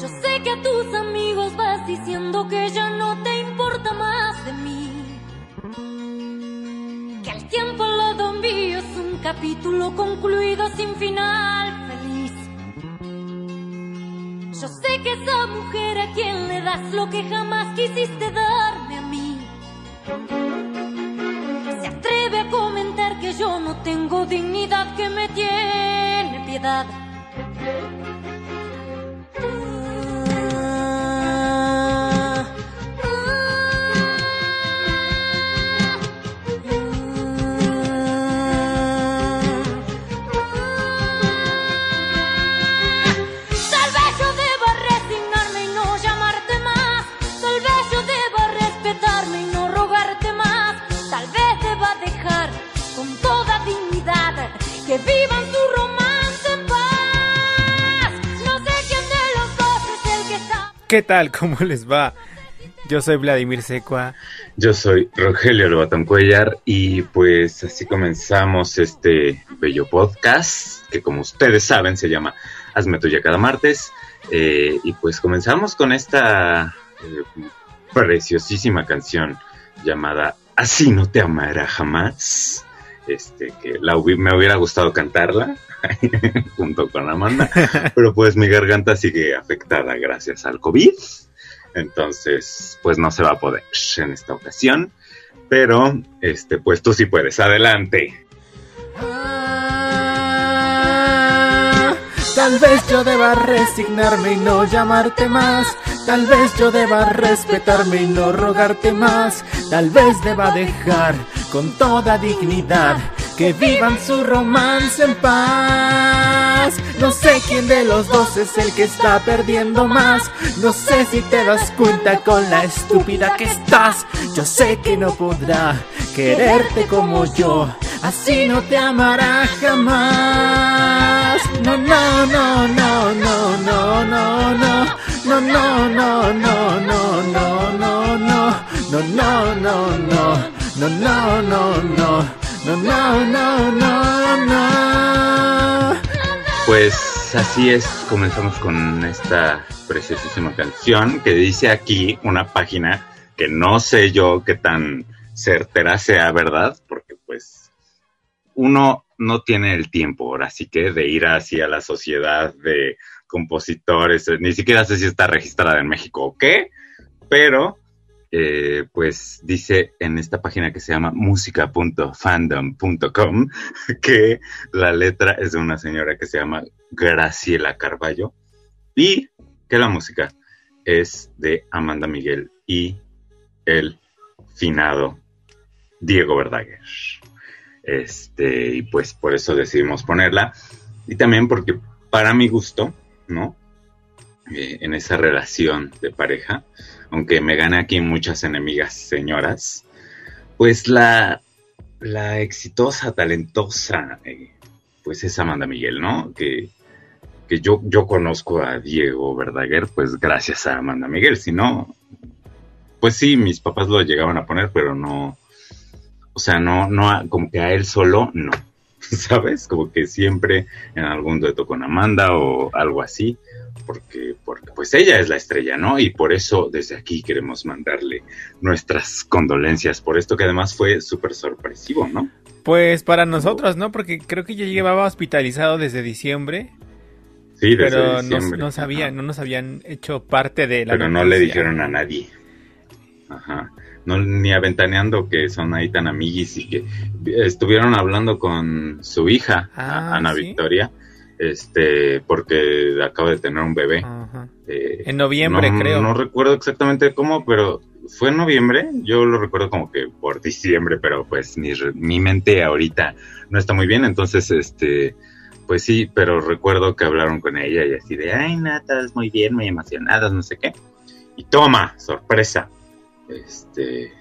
Yo sé que a tus amigos vas diciendo que ya no te importa más de mí. Que el tiempo al lado es un capítulo concluido sin final feliz. Yo sé que esa mujer a quien le das lo que jamás quisiste darme dignidad, que me tiene piedad. ¿Qué tal? ¿Cómo les va? Yo soy Vladimir Secua. Yo soy Rogelio Lobatón Cuellar y pues así comenzamos este bello podcast que como ustedes saben se llama Hazme Tuya cada martes Eh, y pues comenzamos con esta eh, preciosísima canción llamada Así no te amará jamás. Este, que la me hubiera gustado cantarla junto con Amanda, pero pues mi garganta sigue afectada gracias al COVID. Entonces, pues no se va a poder en esta ocasión. Pero, este, pues tú sí puedes. Adelante. Ah, Tal vez yo deba resignarme y no llamarte más. Tal vez yo deba respetarme y no rogarte más. Tal vez deba dejar con toda dignidad que vivan su romance en paz. No sé quién de los dos es el que está perdiendo más. No sé si te das cuenta con la estúpida que estás. Yo sé que no podrá quererte como yo. Así no te amará jamás. No, no, no, no, no, no, no, no. No, no, no, no, no, no, no, no. No, no, no, no. No, no, no, no. No, no, no, no, no. Pues así es, comenzamos con esta preciosísima canción que dice aquí una página que no sé yo qué tan certera sea, ¿verdad? Porque pues uno no tiene el tiempo ahora sí que de ir hacia la sociedad de compositores, ni siquiera sé si está registrada en México o qué, pero eh, pues dice en esta página que se llama música.fandom.com que la letra es de una señora que se llama Graciela Carballo y que la música es de Amanda Miguel y el finado Diego Verdaguer. Este, y pues por eso decidimos ponerla. Y también porque para mi gusto, ¿no? Eh, en esa relación de pareja, aunque me gane aquí muchas enemigas señoras, pues la, la exitosa, talentosa, eh, pues es Amanda Miguel, ¿no? Que, que yo, yo conozco a Diego Verdaguer, pues gracias a Amanda Miguel, si no, pues sí, mis papás lo llegaban a poner, pero no, o sea, no, no, como que a él solo, no, ¿sabes? Como que siempre en algún dueto con Amanda o algo así, porque, porque pues ella es la estrella, ¿no? Y por eso desde aquí queremos mandarle nuestras condolencias por esto que además fue súper sorpresivo, ¿no? Pues para nosotros, ¿no? Porque creo que ya llevaba hospitalizado desde diciembre, Sí, desde pero no, diciembre. no sabían, Ajá. no nos habían hecho parte de la Pero no le dijeron a nadie. Ajá. No, ni aventaneando que son ahí tan amiguis y que estuvieron hablando con su hija, Ah, Ana ¿sí? Victoria, este, porque acaba de tener un bebé. Eh, En noviembre, no, creo. No recuerdo exactamente cómo, pero fue en noviembre. Yo lo recuerdo como que por diciembre, pero pues mi, mi mente ahorita no está muy bien. Entonces, este, pues sí, pero recuerdo que hablaron con ella y así de, ay, natas, muy bien, muy emocionadas, no sé qué. Y toma, sorpresa. Este,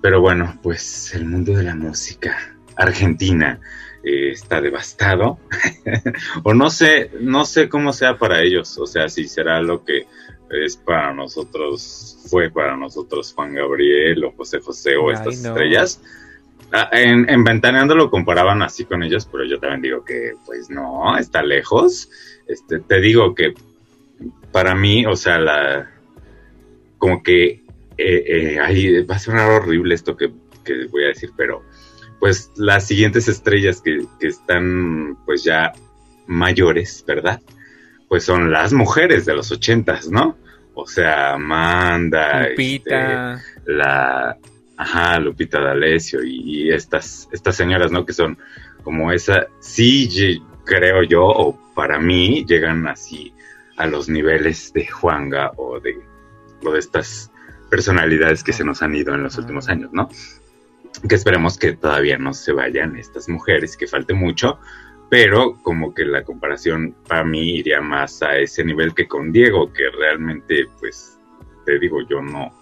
pero bueno, pues el mundo de la música argentina eh, está devastado. o no sé, no sé cómo sea para ellos, o sea, si será lo que es para nosotros, fue para nosotros Juan Gabriel o José José o Ay, estas no. estrellas. ah, en, en Ventaneando lo comparaban así con ellos, pero yo también digo que, pues no, está lejos. Este, te digo que para mí, o sea, la, como que eh, eh, ahí va a sonar horrible esto que, que, voy a decir, pero pues las siguientes estrellas que, que, están pues ya mayores, ¿verdad? Pues son las mujeres de los ochentas, ¿no? O sea, Amanda, Lupita, este, la, ajá, Lupita D'Alessio y, y, estas, estas señoras, ¿no? Que son como esa, sí creo yo, o para mí, llegan así a los niveles de Juanga o de, o de estas personalidades que se nos han ido en los últimos años, ¿no? Que esperemos que todavía no se vayan estas mujeres, que falte mucho, pero como que la comparación para mí iría más a ese nivel que con Diego, que realmente, pues, te digo, yo no,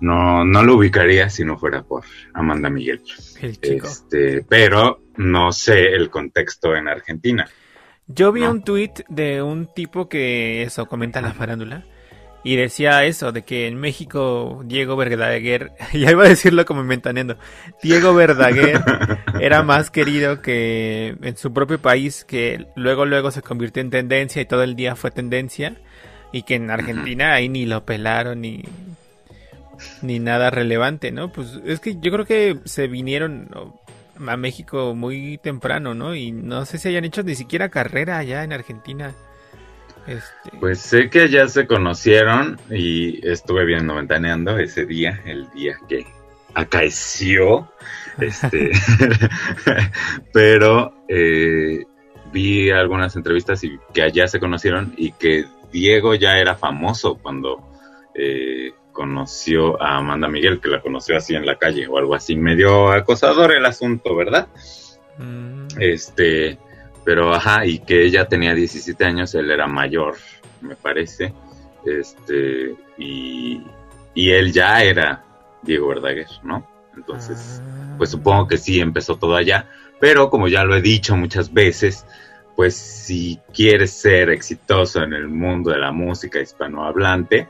no, no lo ubicaría si no fuera por Amanda Miguel. El chico. Este, pero no sé el contexto en Argentina. Yo vi ¿no? un tuit de un tipo que eso comenta la farándula y decía eso, de que en México Diego Verdaguer, ya iba a decirlo como inventaneando, Diego Verdaguer era más querido que en su propio país, que luego luego se convirtió en tendencia y todo el día fue tendencia, y que en Argentina ahí ni lo pelaron ni, ni nada relevante, ¿no? Pues es que yo creo que se vinieron a México muy temprano, ¿no? Y no sé si hayan hecho ni siquiera carrera allá en Argentina. Este... Pues sé que allá se conocieron y estuve viendo ventaneando ese día, el día que acaeció. Este, pero eh, vi algunas entrevistas y que allá se conocieron y que Diego ya era famoso cuando eh, conoció a Amanda Miguel, que la conoció así en la calle o algo así, medio acosador el asunto, ¿verdad? Mm. Este, pero ajá, y que ella tenía 17 años, él era mayor, me parece, este, y, y él ya era Diego Verdaguer, ¿no? Entonces, ah. pues supongo que sí empezó todo allá, pero como ya lo he dicho muchas veces, pues si quieres ser exitoso en el mundo de la música hispanohablante,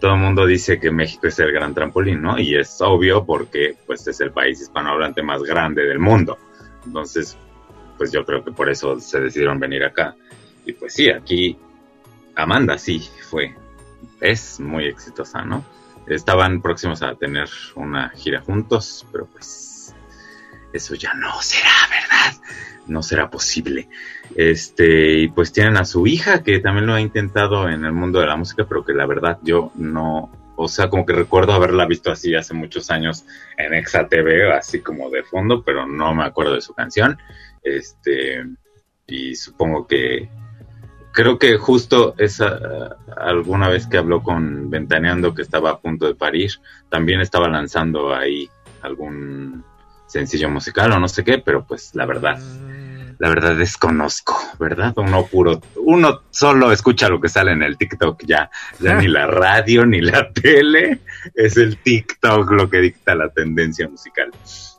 todo el mundo dice que México es el gran trampolín, ¿no? Y es obvio porque pues es el país hispanohablante más grande del mundo. Entonces, pues yo creo que por eso se decidieron venir acá. Y pues sí, aquí Amanda sí fue, es muy exitosa, ¿no? Estaban próximos a tener una gira juntos, pero pues eso ya no será, ¿verdad? No será posible. Este, y pues tienen a su hija que también lo ha intentado en el mundo de la música, pero que la verdad yo no, o sea, como que recuerdo haberla visto así hace muchos años en Exa TV, así como de fondo, pero no me acuerdo de su canción. Este, y supongo que creo que justo esa alguna vez que habló con Ventaneando que estaba a punto de parir, también estaba lanzando ahí algún sencillo musical o no sé qué, pero pues la verdad, la verdad desconozco, ¿verdad? Uno puro, uno solo escucha lo que sale en el TikTok ya, ya ni la radio ni la tele, es el TikTok lo que dicta la tendencia musical.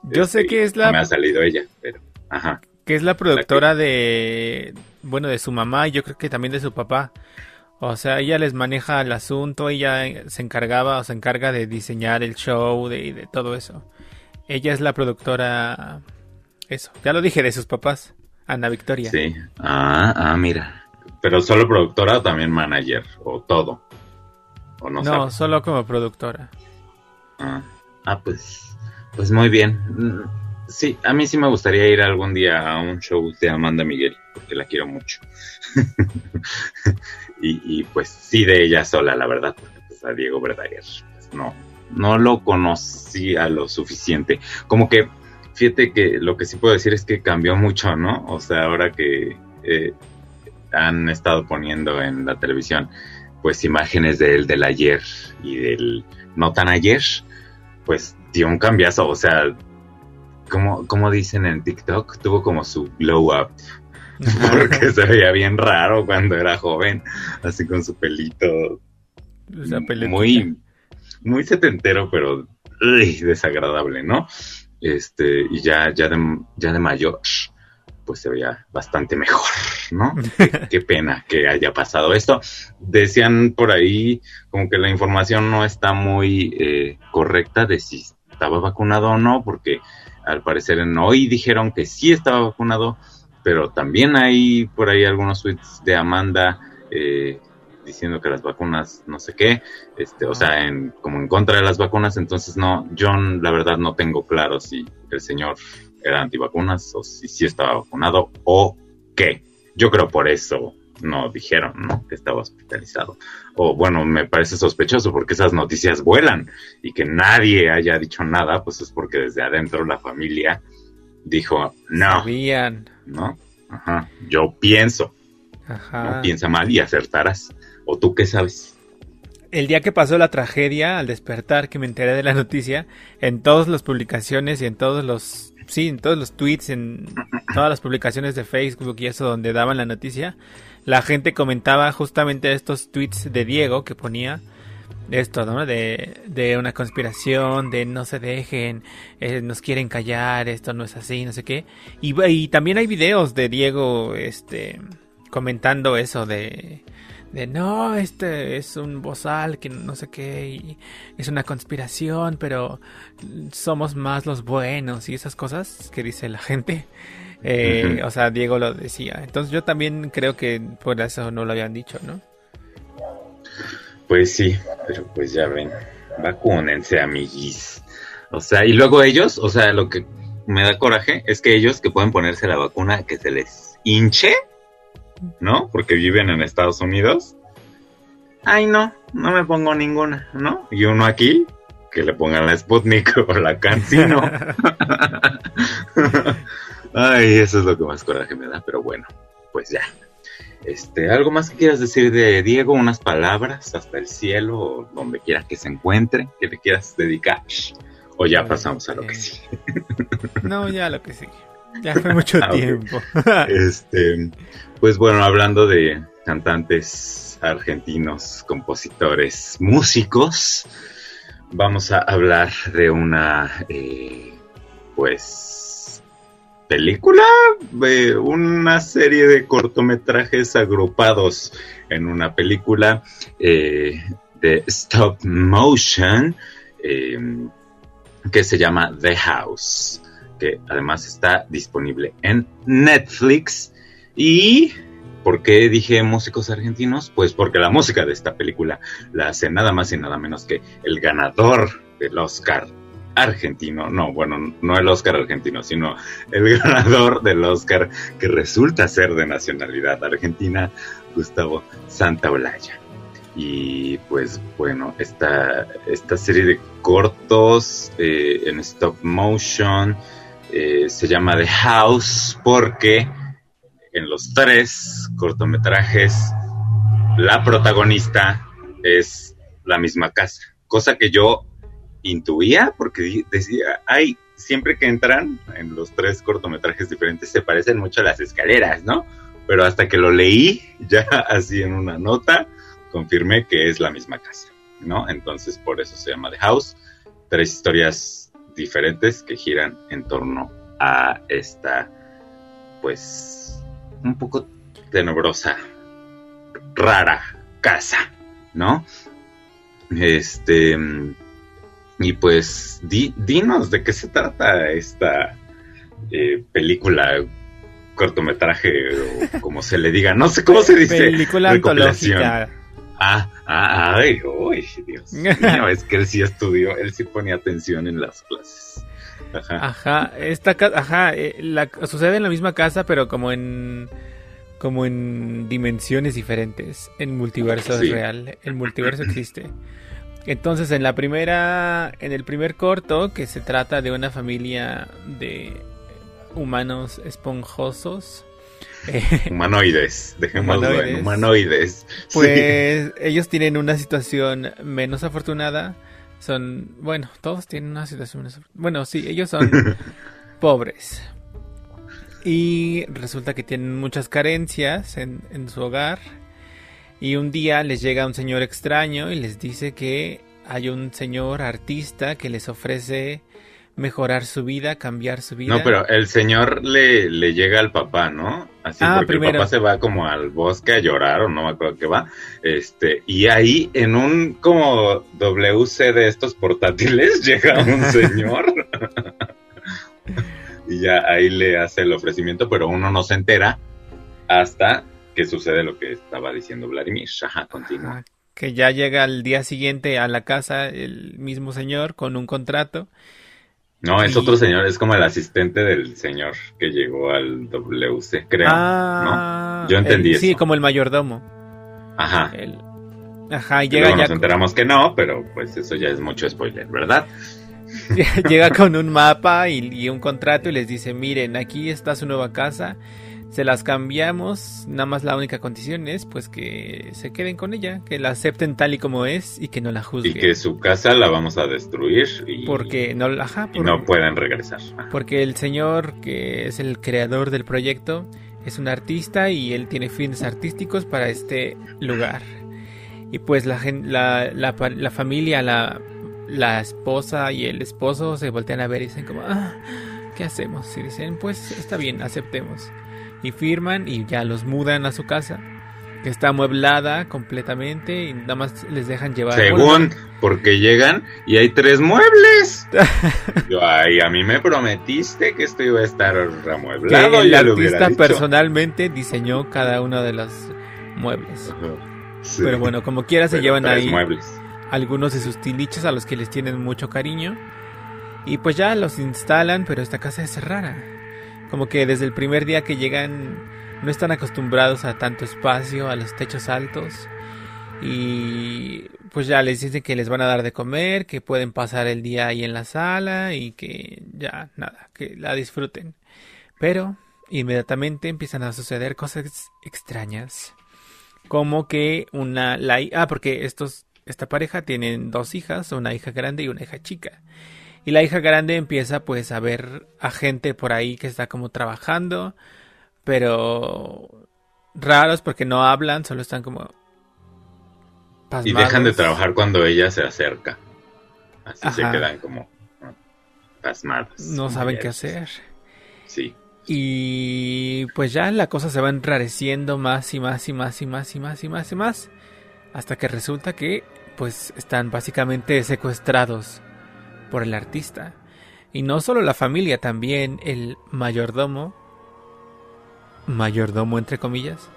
Yo este, sé que es la... Me ha salido ella, pero, ajá. Que es la productora la que... de, bueno, de su mamá y yo creo que también de su papá. O sea, ella les maneja el asunto, ella se encargaba o se encarga de diseñar el show, de, de todo eso. Ella es la productora. Eso, ya lo dije de sus papás. Ana Victoria. Sí. Ah, ah, mira. Pero solo productora o también manager o todo. ¿O no, no solo como productora. Ah, ah, pues, pues muy bien. Sí, a mí sí me gustaría ir algún día a un show de Amanda Miguel, porque la quiero mucho. y, pues sí de ella sola, la verdad, porque pues a Diego Verdaguer, pues no, no lo conocía lo suficiente. Como que, fíjate que lo que sí puedo decir es que cambió mucho, ¿no? O sea, ahora que eh, han estado poniendo en la televisión, pues imágenes de él del ayer y del no tan ayer, pues dio un cambiazo, o sea, como, como dicen en TikTok, tuvo como su glow up. Porque se veía bien raro cuando era joven, así con su pelito. muy, muy setentero, pero uy, desagradable, ¿no? Este, y ya, ya de, ya de mayor, pues se veía bastante mejor, ¿no? qué, qué, pena que haya pasado esto. Decían por ahí como que la información no está muy eh, correcta de si estaba vacunado o no, porque al parecer en hoy dijeron que sí estaba vacunado, pero también hay por ahí algunos tweets de Amanda eh, diciendo que las vacunas no sé qué, este, o sea, en, como en contra de las vacunas, entonces no, yo la verdad no tengo claro si el señor era antivacunas o si sí estaba vacunado o qué. Yo creo por eso no dijeron, ¿no? Que estaba hospitalizado. O bueno, me parece sospechoso porque esas noticias vuelan y que nadie haya dicho nada, pues es porque desde adentro la familia dijo, no. Sabían. ¿No? Ajá. Yo pienso. Ajá. piensa mal y acertarás. ¿O tú qué sabes? El día que pasó la tragedia, al despertar, que me enteré de la noticia, en todas las publicaciones y en todos los sí, en todos los tweets, en todas las publicaciones de Facebook y eso donde daban la noticia, la gente comentaba justamente estos tweets de Diego que ponía esto, ¿no? De, de una conspiración, de no se dejen, eh, nos quieren callar, esto no es así, no sé qué. Y, y también hay videos de Diego, este, comentando eso de de no, este es un bozal que no sé qué, y es una conspiración, pero somos más los buenos y esas cosas que dice la gente. Eh, o sea, Diego lo decía. Entonces yo también creo que por eso no lo habían dicho, ¿no? Pues sí, pero pues ya ven, vacúnense, amiguis. O sea, y luego ellos, o sea, lo que me da coraje es que ellos que pueden ponerse la vacuna que se les hinche ¿no? Porque viven en Estados Unidos. Ay, no, no me pongo ninguna, ¿no? Y uno aquí, que le pongan la Sputnik o la Cancino. Ay, eso es lo que más coraje me da, pero bueno, pues ya. Este, ¿algo más que quieras decir de Diego? Unas palabras hasta el cielo, o donde quiera que se encuentre, que le quieras dedicar. O ya pasamos a lo que sigue. no, ya a lo que sigue. Ya fue mucho ah, tiempo. este, pues bueno, hablando de cantantes argentinos, compositores, músicos, vamos a hablar de una, eh, pues, película, de una serie de cortometrajes agrupados en una película eh, de stop motion eh, que se llama The House que además está disponible en Netflix. ¿Y por qué dije músicos argentinos? Pues porque la música de esta película la hace nada más y nada menos que el ganador del Oscar argentino, no, bueno, no el Oscar argentino, sino el ganador del Oscar que resulta ser de nacionalidad argentina, Gustavo Santaolalla. Y pues bueno, esta, esta serie de cortos eh, en stop motion eh, se llama The House porque en los tres cortometrajes la protagonista es la misma casa, cosa que yo intuía porque decía, ay, siempre que entran en los tres cortometrajes diferentes se parecen mucho a las escaleras, ¿no? Pero hasta que lo leí ya así en una nota, confirmé que es la misma casa, ¿no? Entonces por eso se llama The House. Tres historias diferentes que giran en torno a esta, pues, un poco tenebrosa, rara casa, ¿no? Este, y pues, dinos de qué se trata esta eh, película, cortometraje, o como se le diga, no sé cómo se dice. Película antológica Ah, ah, ay, uy, Dios mío, es que él sí estudió, él sí ponía atención en las clases. Ajá. Ajá, esta ajá, eh, la, sucede en la misma casa, pero como en como en dimensiones diferentes. En multiverso es real, el multiverso existe. Entonces, en la primera, en el primer corto, que se trata de una familia de humanos esponjosos, humanoides, dejémoslo en humanoides. Pues ellos tienen una situación menos afortunada. Son, bueno, todos tienen una situación menos Bueno, sí, ellos son pobres. Y resulta que tienen muchas carencias en, en su hogar. Y un día les llega un señor extraño y les dice que hay un señor artista que les ofrece mejorar su vida, cambiar su vida. No, pero el señor le, le llega al papá, ¿no? Así ah, porque el papá se va como al bosque a llorar o no me acuerdo qué va. Este, y ahí en un como WC de estos portátiles llega un señor. y ya ahí le hace el ofrecimiento, pero uno no se entera hasta que sucede lo que estaba diciendo Vladimir. Ajá, continúa. Ajá, que ya llega al día siguiente a la casa el mismo señor con un contrato. No, es Y- otro señor, es como el asistente del señor que llegó al WC, creo. ah, Yo entendí el- Sí, eso. como el mayordomo. Ajá. El- Ajá, y Y llega luego ya nos enteramos que no, pero pues eso ya es mucho spoiler, ¿verdad? llega con un mapa y, y un contrato y les dice, miren, aquí está su nueva casa, se las cambiamos, nada más la única condición es pues que se queden con ella, que la acepten tal y como es y que no la Y juzguen. que su casa la vamos a destruir y, Porque no, ajá, y por- no pueden regresar. Porque el señor que es el creador del proyecto es un artista y él tiene fines artísticos para este lugar. Y pues la, la, la, la familia, la, la esposa y el esposo se voltean a ver y dicen como, ah, ¿qué hacemos? Y dicen, pues está bien, aceptemos. Y firman y ya los mudan a su casa, que está amueblada completamente y nada más les dejan llevar. Según, porque llegan y hay tres muebles. Yo, ay, a mí me prometiste que esto iba a estar que remueblado. el ya lo hubiera artista dicho. personalmente diseñó cada uno de los muebles. Sí. Pero bueno, como quiera se Pero llevan ahí muebles. algunos de sus tiliches a los que les tienen mucho cariño. Y pues ya los instalan, pero esta casa es rara. Como que desde el primer día que llegan no están acostumbrados a tanto espacio, a los techos altos. Y pues ya les dicen que les van a dar de comer, que pueden pasar el día ahí en la sala y que ya nada, que la disfruten. Pero inmediatamente empiezan a suceder cosas extrañas. Como que una... La, ah, porque estos, esta pareja tienen dos hijas, una hija grande y una hija chica. Y la hija grande empieza pues a ver a gente por ahí que está como trabajando, pero raros porque no hablan, solo están como Y dejan de pasmados. trabajar cuando ella se acerca. Así se quedan como pasmadas. No saben qué hacer. Sí. Y pues ya la cosa se va enrareciendo más y más y más y más y más y más y más. Hasta que resulta que pues están básicamente secuestrados por el artista. Y no solo la familia, también el mayordomo. Mayordomo entre comillas.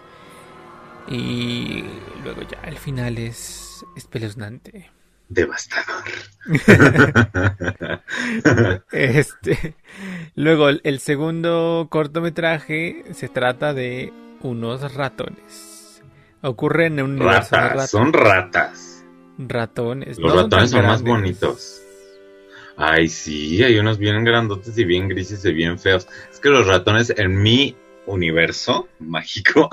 Y luego ya el final es espeluznante. Devastador. Este, luego el, segundo cortometraje se trata de unos ratones. Ocurre en un universo de ratas, rat- son ratas. ratones. Los No ratones son más bonitos. Ay, sí, hay unos bien grandotes y bien grises y bien feos. Es que los ratones en mi universo mágico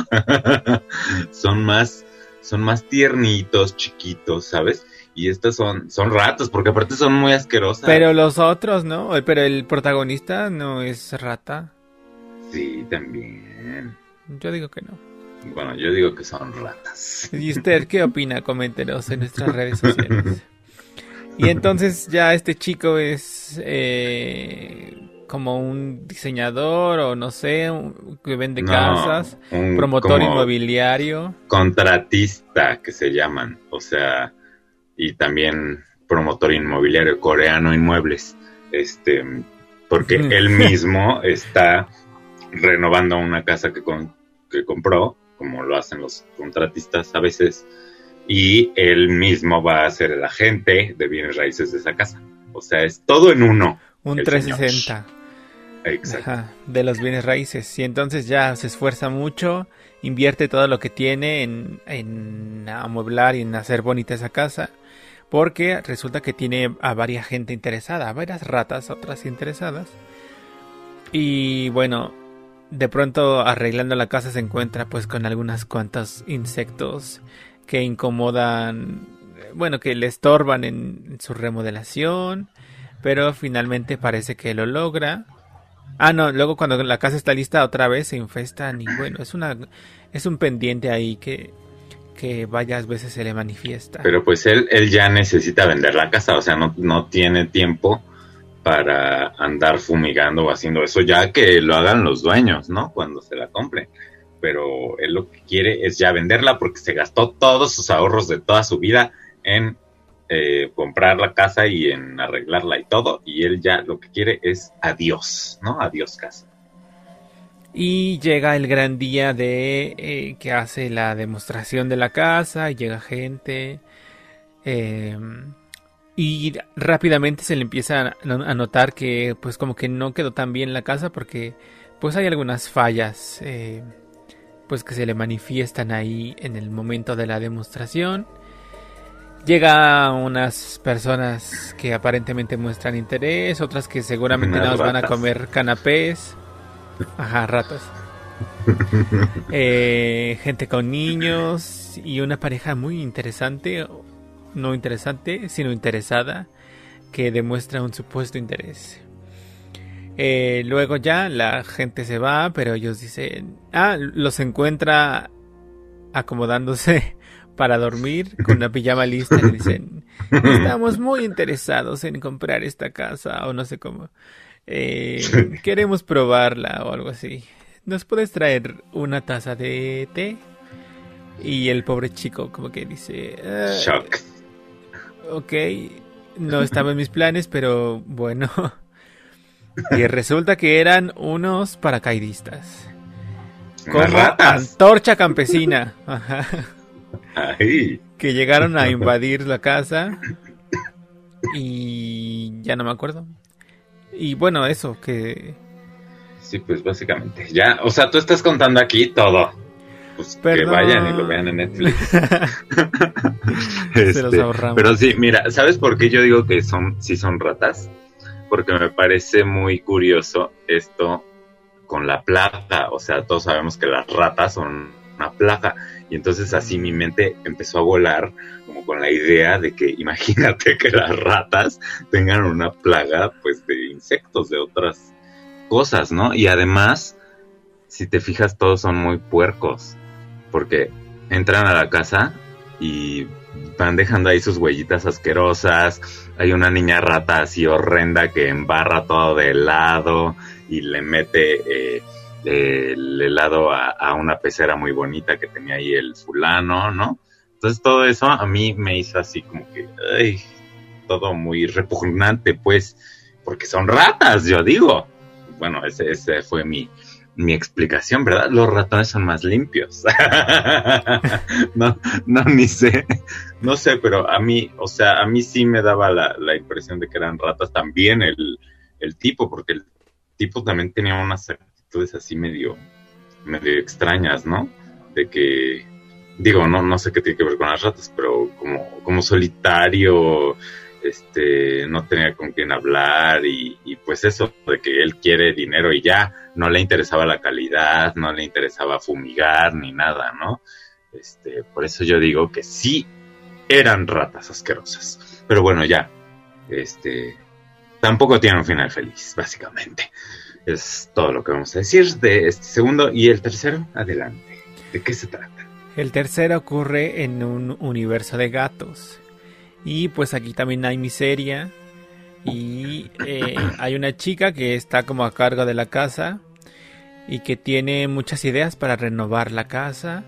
son más son más tiernitos, chiquitos, ¿sabes? Y estas son son ratas porque aparte son muy asquerosas. Pero los otros, ¿no? Pero el protagonista no es rata. Sí, también. Yo digo que no. Bueno, yo digo que son ratas. ¿Y usted qué opina? Coméntenos en nuestras redes sociales. Y entonces ya este chico es eh, como un diseñador o no sé, un- que vende No, casas, un promotor inmobiliario. contratista que se llaman, o sea, y también promotor inmobiliario coreano inmuebles, este, porque él mismo está renovando una casa que, con- que compró, como lo hacen los contratistas a veces, y él mismo va a ser el agente de bienes raíces de esa casa. O sea, es todo en uno. Un El 360 Exacto. ajá, de los bienes raíces. Y entonces ya se esfuerza mucho, invierte todo lo que tiene en, en amueblar y en hacer bonita esa casa. Porque resulta que tiene a varias gente interesada, a varias ratas, otras interesadas. Y bueno, de pronto arreglando la casa se encuentra pues con algunas cuantos insectos que incomodan, bueno, que le estorban en, su remodelación, pero finalmente parece que lo logra. Ah, no, luego cuando la casa está lista otra vez se infestan y bueno, es una es un pendiente ahí que que varias veces se le manifiesta. Pero pues él, él ya necesita vender la casa, o sea, no, no tiene tiempo para andar fumigando o haciendo eso, ya que lo hagan los dueños, ¿no? Cuando se la compren. Pero él lo que quiere es ya venderla porque se gastó todos sus ahorros de toda su vida en eh, comprar la casa y en arreglarla y todo, y él ya lo que quiere es adiós, ¿no? Adiós casa. Y llega el gran día de eh, que hace la demostración de la casa, y llega gente. Em, y rápidamente se le empieza a notar que pues como que no quedó tan bien la casa porque pues hay algunas fallas eh, pues que se le manifiestan ahí en el momento de la demostración. Llega unas personas que aparentemente muestran interés, otras que seguramente nos van a comer canapés. Ajá, ratas. Eh, gente con niños y una pareja muy interesante, no interesante, sino interesada, que demuestra un supuesto interés. Eh, luego ya la gente se va, pero ellos dicen, ah, los encuentra acomodándose para dormir con una pijama lista y dicen, estamos muy interesados en comprar esta casa o no sé cómo. Eh, queremos probarla o algo así. ¿Nos puedes traer una taza de té? Y el pobre chico como que dice... Ah, Shock. Ok, no estaba en mis planes, pero bueno. Y resulta que eran unos paracaidistas. Como antorcha campesina. Ajá. Que llegaron a invadir la casa. Y ya no me acuerdo. Y bueno, eso, que... Sí, pues básicamente. Ya, o sea, tú estás contando aquí todo. Pues que vayan y lo vean en Netflix. Se los este, ahorramos. Pero sí, mira, ¿sabes por qué yo digo que son, sí son ratas? Porque me parece muy curioso esto con la plaga. O sea, todos sabemos que las ratas son una plaga. Y entonces así mi mente empezó a volar como con la idea de que imagínate que las ratas tengan una plaga pues de insectos, de otras cosas, ¿no? Y además, si te fijas, todos son muy puercos, porque entran a la casa y van dejando ahí sus huellitas asquerosas. Hay una niña rata así horrenda que embarra todo de helado y le mete... Eh, el helado a, una pecera muy bonita que tenía ahí el fulano, ¿no? Entonces todo eso a mí me hizo así como que, ay, todo muy repugnante, pues, porque son ratas, yo digo. Bueno, ese, ese fue mi, mi explicación, ¿verdad? Los ratones son más limpios. no, no, ni sé. No sé, pero a mí, o sea, a mí sí me daba la, la impresión de que eran ratas también el, el tipo, porque el tipo también tenía unas así medio, medio extrañas, ¿no? De que, digo, no, no sé qué tiene que ver con las ratas, pero como, como solitario, este, no tenía con quién hablar y, pues eso de que él quiere dinero y ya, no le interesaba la calidad, no le interesaba fumigar ni nada, ¿no? Este, por eso yo digo que sí eran ratas asquerosas. Pero bueno, ya, este, tampoco tiene un final feliz, básicamente. Es todo lo que vamos a decir de este segundo. Y el tercero, adelante. ¿De qué se trata? El tercero ocurre en un universo de gatos. Y pues aquí también hay miseria. Y eh, hay una chica que está como a cargo de la casa. Y que tiene muchas ideas para renovar la casa.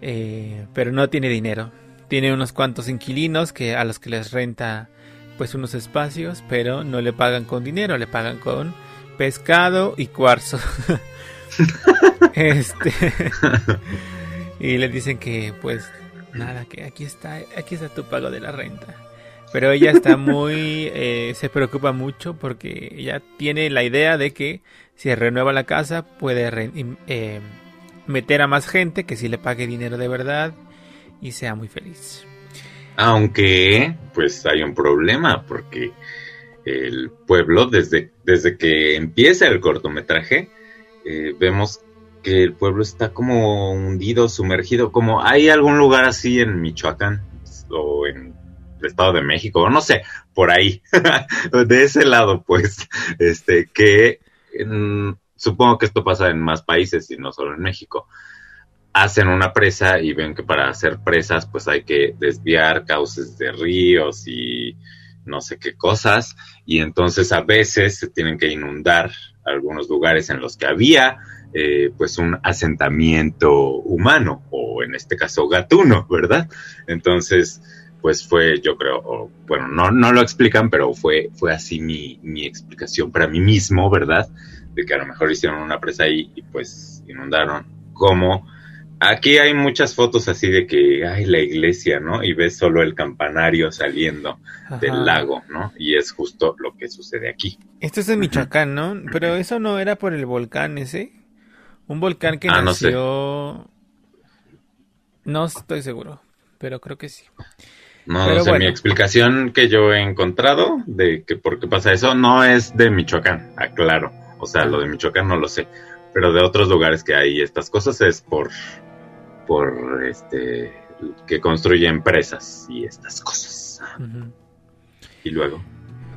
Eh, pero no tiene dinero. Tiene unos cuantos inquilinos que, a los que les renta pues unos espacios. Pero no le pagan con dinero, le pagan con pescado y cuarzo. este y le dicen que pues nada, que aquí está, aquí está tu pago de la renta. Pero ella está muy, eh, se preocupa mucho porque ella tiene la idea de que si renueva la casa puede eh, meter a más gente que si le pague dinero de verdad y sea muy feliz. Aunque, pues hay un problema porque el pueblo, desde, desde que empieza el cortometraje, eh, vemos que el pueblo está como hundido, sumergido, como hay algún lugar así en Michoacán o en el Estado de México, o no sé, por ahí, de ese lado, pues, este, que supongo que esto pasa en más países y no solo en México. Hacen una presa y ven que para hacer presas, pues hay que desviar cauces de ríos y no sé qué cosas, y entonces a veces se tienen que inundar algunos lugares en los que había eh, pues un asentamiento humano, o en este caso gatuno, ¿verdad? Entonces, pues fue, yo creo, bueno, no, no lo explican, pero fue, fue así mi, mi explicación para mí mismo, ¿verdad? De que a lo mejor hicieron una presa ahí y pues inundaron. Como aquí hay muchas fotos así de que hay la iglesia, ¿no? Y ves solo el campanario saliendo del lago, ¿no? Y es justo lo que sucede aquí. Esto es en Michoacán, ¿no? Pero eso no era por el volcán ese. Un volcán que Ah, no nació. No, estoy seguro, pero creo que sí. No, Pero o sea, mi explicación que yo he encontrado de que por qué pasa eso no es de Michoacán, aclaro. O sea, lo de Michoacán no lo sé. Pero de otros lugares que hay estas cosas es por, por este, que construyen presas y estas cosas. Y luego,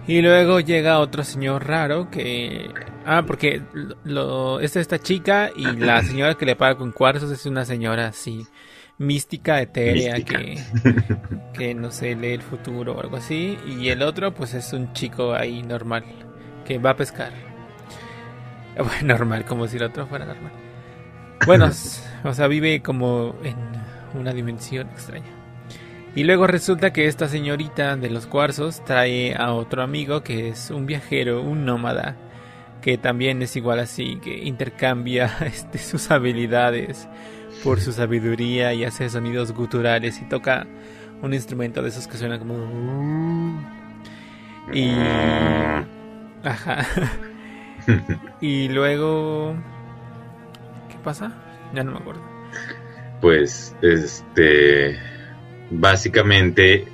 Y luego llega otro señor raro que... Ah, porque lo, es esta chica y la señora que le paga con cuarzos es una señora así, mística, etérea, Mística. Que, que no sé, lee el futuro o algo así. Y el otro pues es un chico ahí normal, que va a pescar. Bueno, normal, como si el otro fuera normal. Bueno, o sea, vive como en una dimensión extraña. Y luego resulta que esta señorita de los cuarzos trae a otro amigo que es un viajero, un nómada, que también es igual así, que intercambia este, sus habilidades por su sabiduría y hace sonidos guturales y toca un instrumento de esos que suenan como... Y... Ajá. y luego... ¿Qué pasa? Ya no me acuerdo. pues, este, básicamente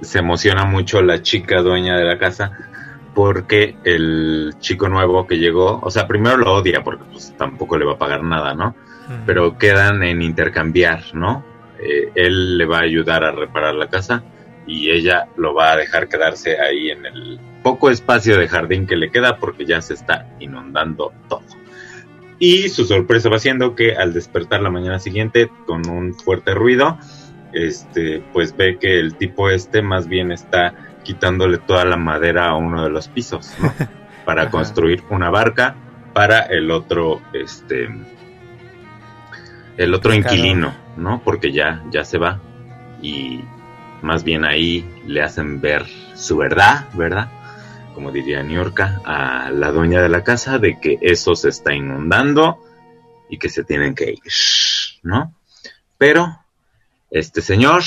se emociona mucho la chica dueña de la casa porque el chico nuevo que llegó, o sea, primero lo odia porque pues tampoco le va a pagar nada, ¿no? pero quedan en intercambiar, ¿no? Eh, él le va a ayudar a reparar la casa y ella lo va a dejar quedarse ahí en el poco espacio de jardín que le queda porque ya se está inundando todo. Y su sorpresa va siendo que al despertar la mañana siguiente con un fuerte ruido, este, pues ve que el tipo este más bien está quitándole toda la madera a uno de los pisos, ¿no? Para Ajá. construir una barca para el otro, este, el otro inquilino, ¿no? Porque ya, ya se va y más bien ahí le hacen ver su verdad, ¿verdad? Como diría Niurka, a la dueña de la casa de que eso se está inundando y que se tienen que ir, ¿no? Pero este señor,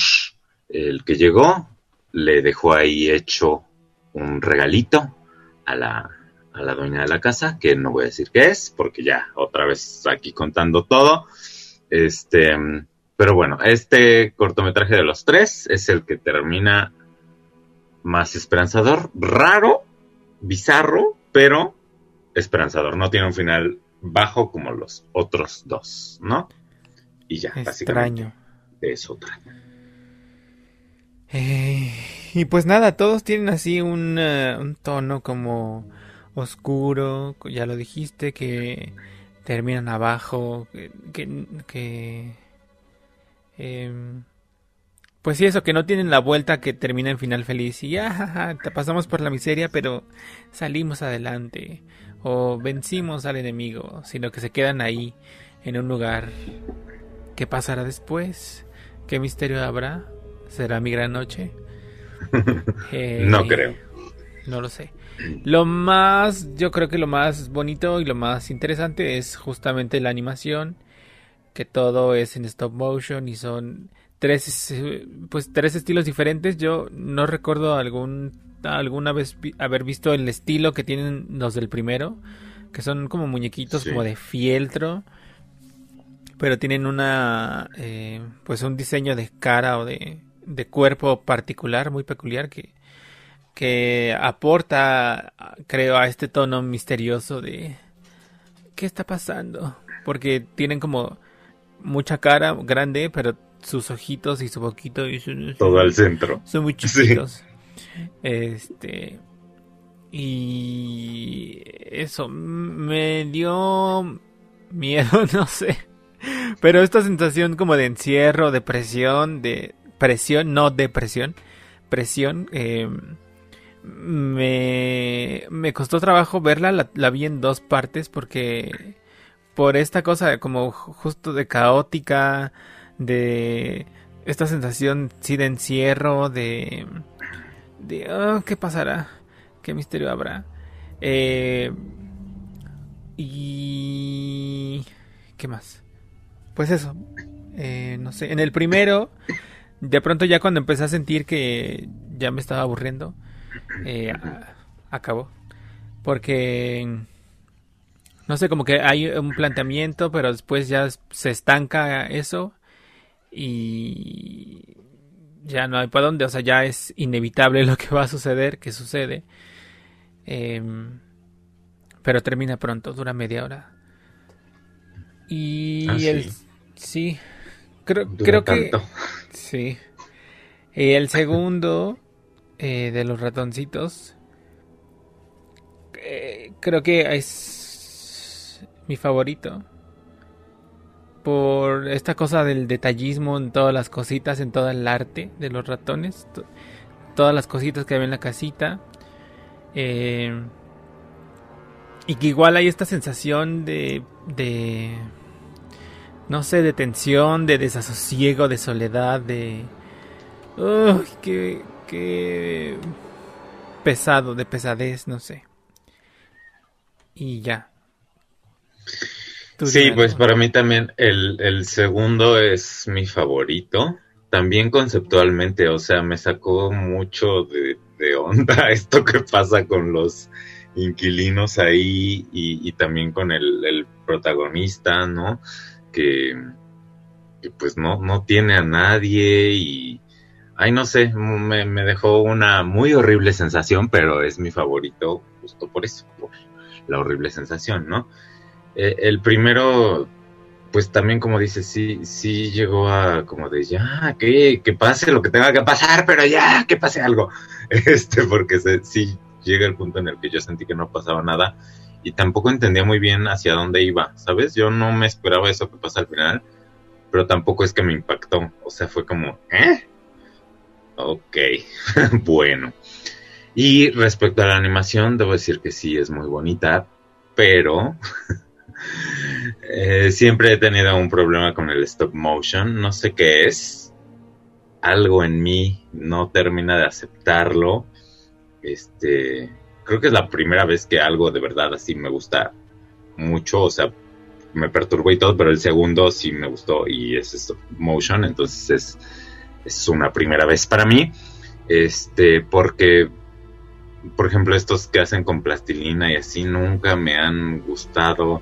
el que llegó, le dejó ahí hecho un regalito a la, a la dueña de la casa, que no voy a decir qué es, porque ya otra vez aquí contando todo. Este, pero bueno, este cortometraje de los tres es el que termina más esperanzador, raro, bizarro, pero esperanzador. No tiene un final bajo como los otros dos, ¿no? Y ya, básicamente Extraño. de eso trata. Eh, y pues nada, todos tienen así un, eh, tono como oscuro, ya lo dijiste, que terminan abajo, que, que, em, pues sí, eso, que no tienen la vuelta que termina en final feliz y ya, te pasamos por la miseria, pero salimos adelante o vencimos al enemigo, sino que se quedan ahí en un lugar. ¿Qué pasará después? ¿Qué misterio habrá? ¿Será mi gran noche? Eh, No creo. No lo sé. Lo más, yo creo que lo más bonito y lo más interesante es justamente la animación, que todo es en stop motion y son tres, pues tres estilos diferentes. Yo no recuerdo algún alguna vez haber visto el estilo que tienen los del primero, que son como muñequitos Sí. como de fieltro, pero tienen una, eh, pues un diseño de cara o de, de cuerpo particular, muy peculiar que que aporta, creo, a este tono misterioso de ¿qué está pasando? Porque tienen como mucha cara grande, pero sus ojitos y su boquito y su- Todo al centro. son muy Sí. chiquitos. Este y eso me dio miedo, no sé. Pero esta sensación como de encierro, de presión, de presión, no depresión, presión, eh, me, me costó trabajo verla, la, vi en dos partes porque por esta cosa como ju- justo de caótica, de esta sensación sí de encierro, de... de oh, ¿Qué pasará? ¿Qué misterio habrá? Eh, y... ¿Qué más? Pues eso. Eh, no sé. En el primero, de pronto ya cuando empecé a sentir que ya me estaba aburriendo, eh, acabó. Porque... No sé, como que hay un planteamiento, pero después ya se estanca eso y ya no hay para dónde, o sea, ya es inevitable lo que va a suceder, que sucede. Em, pero termina pronto, dura media hora. Y Ah, el sí. Sí, creo, Dura creo que sí. Y el segundo eh, de los ratoncitos eh, creo que es mi favorito por esta cosa del detallismo en todas las cositas, en todo el arte de los ratones, to- todas las cositas que había en la casita. eh, y que igual hay esta sensación de, de, no sé, de tensión, de desasosiego, de soledad, de... Uy, qué, qué pesado, de pesadez, no sé. Y ya. Sí, pues para mí también el, el segundo es mi favorito. También conceptualmente, o sea, me sacó mucho de, de onda esto que pasa con los inquilinos ahí y, y también con el, el protagonista, ¿no? Que, pues no, no tiene a nadie y, ay, no sé, me, me dejó una muy horrible sensación, pero es mi favorito justo por eso, por la horrible sensación, ¿no? Eh, el primero, pues también como dices, sí, sí llegó a como de ya, que, que pase lo que tenga que pasar, pero ya, que pase algo. Este, porque se, sí llega el punto en el que yo sentí que no pasaba nada y tampoco entendía muy bien hacia dónde iba, ¿sabes? Yo no me esperaba eso que pasa al final, pero tampoco es que me impactó. O sea, fue como, ¿eh? Ok, bueno. Y respecto a la animación, debo decir que sí es muy bonita, pero eh, siempre he tenido un problema con el stop motion. No sé qué es. Algo en mí no termina de aceptarlo. Este, creo que es la primera vez que algo de verdad así me gusta mucho. O sea, me perturbó y todo, pero el segundo sí me gustó y es stop motion. Entonces es, es una primera vez para mí. Este, porque por ejemplo, estos que hacen con plastilina y así nunca me han gustado.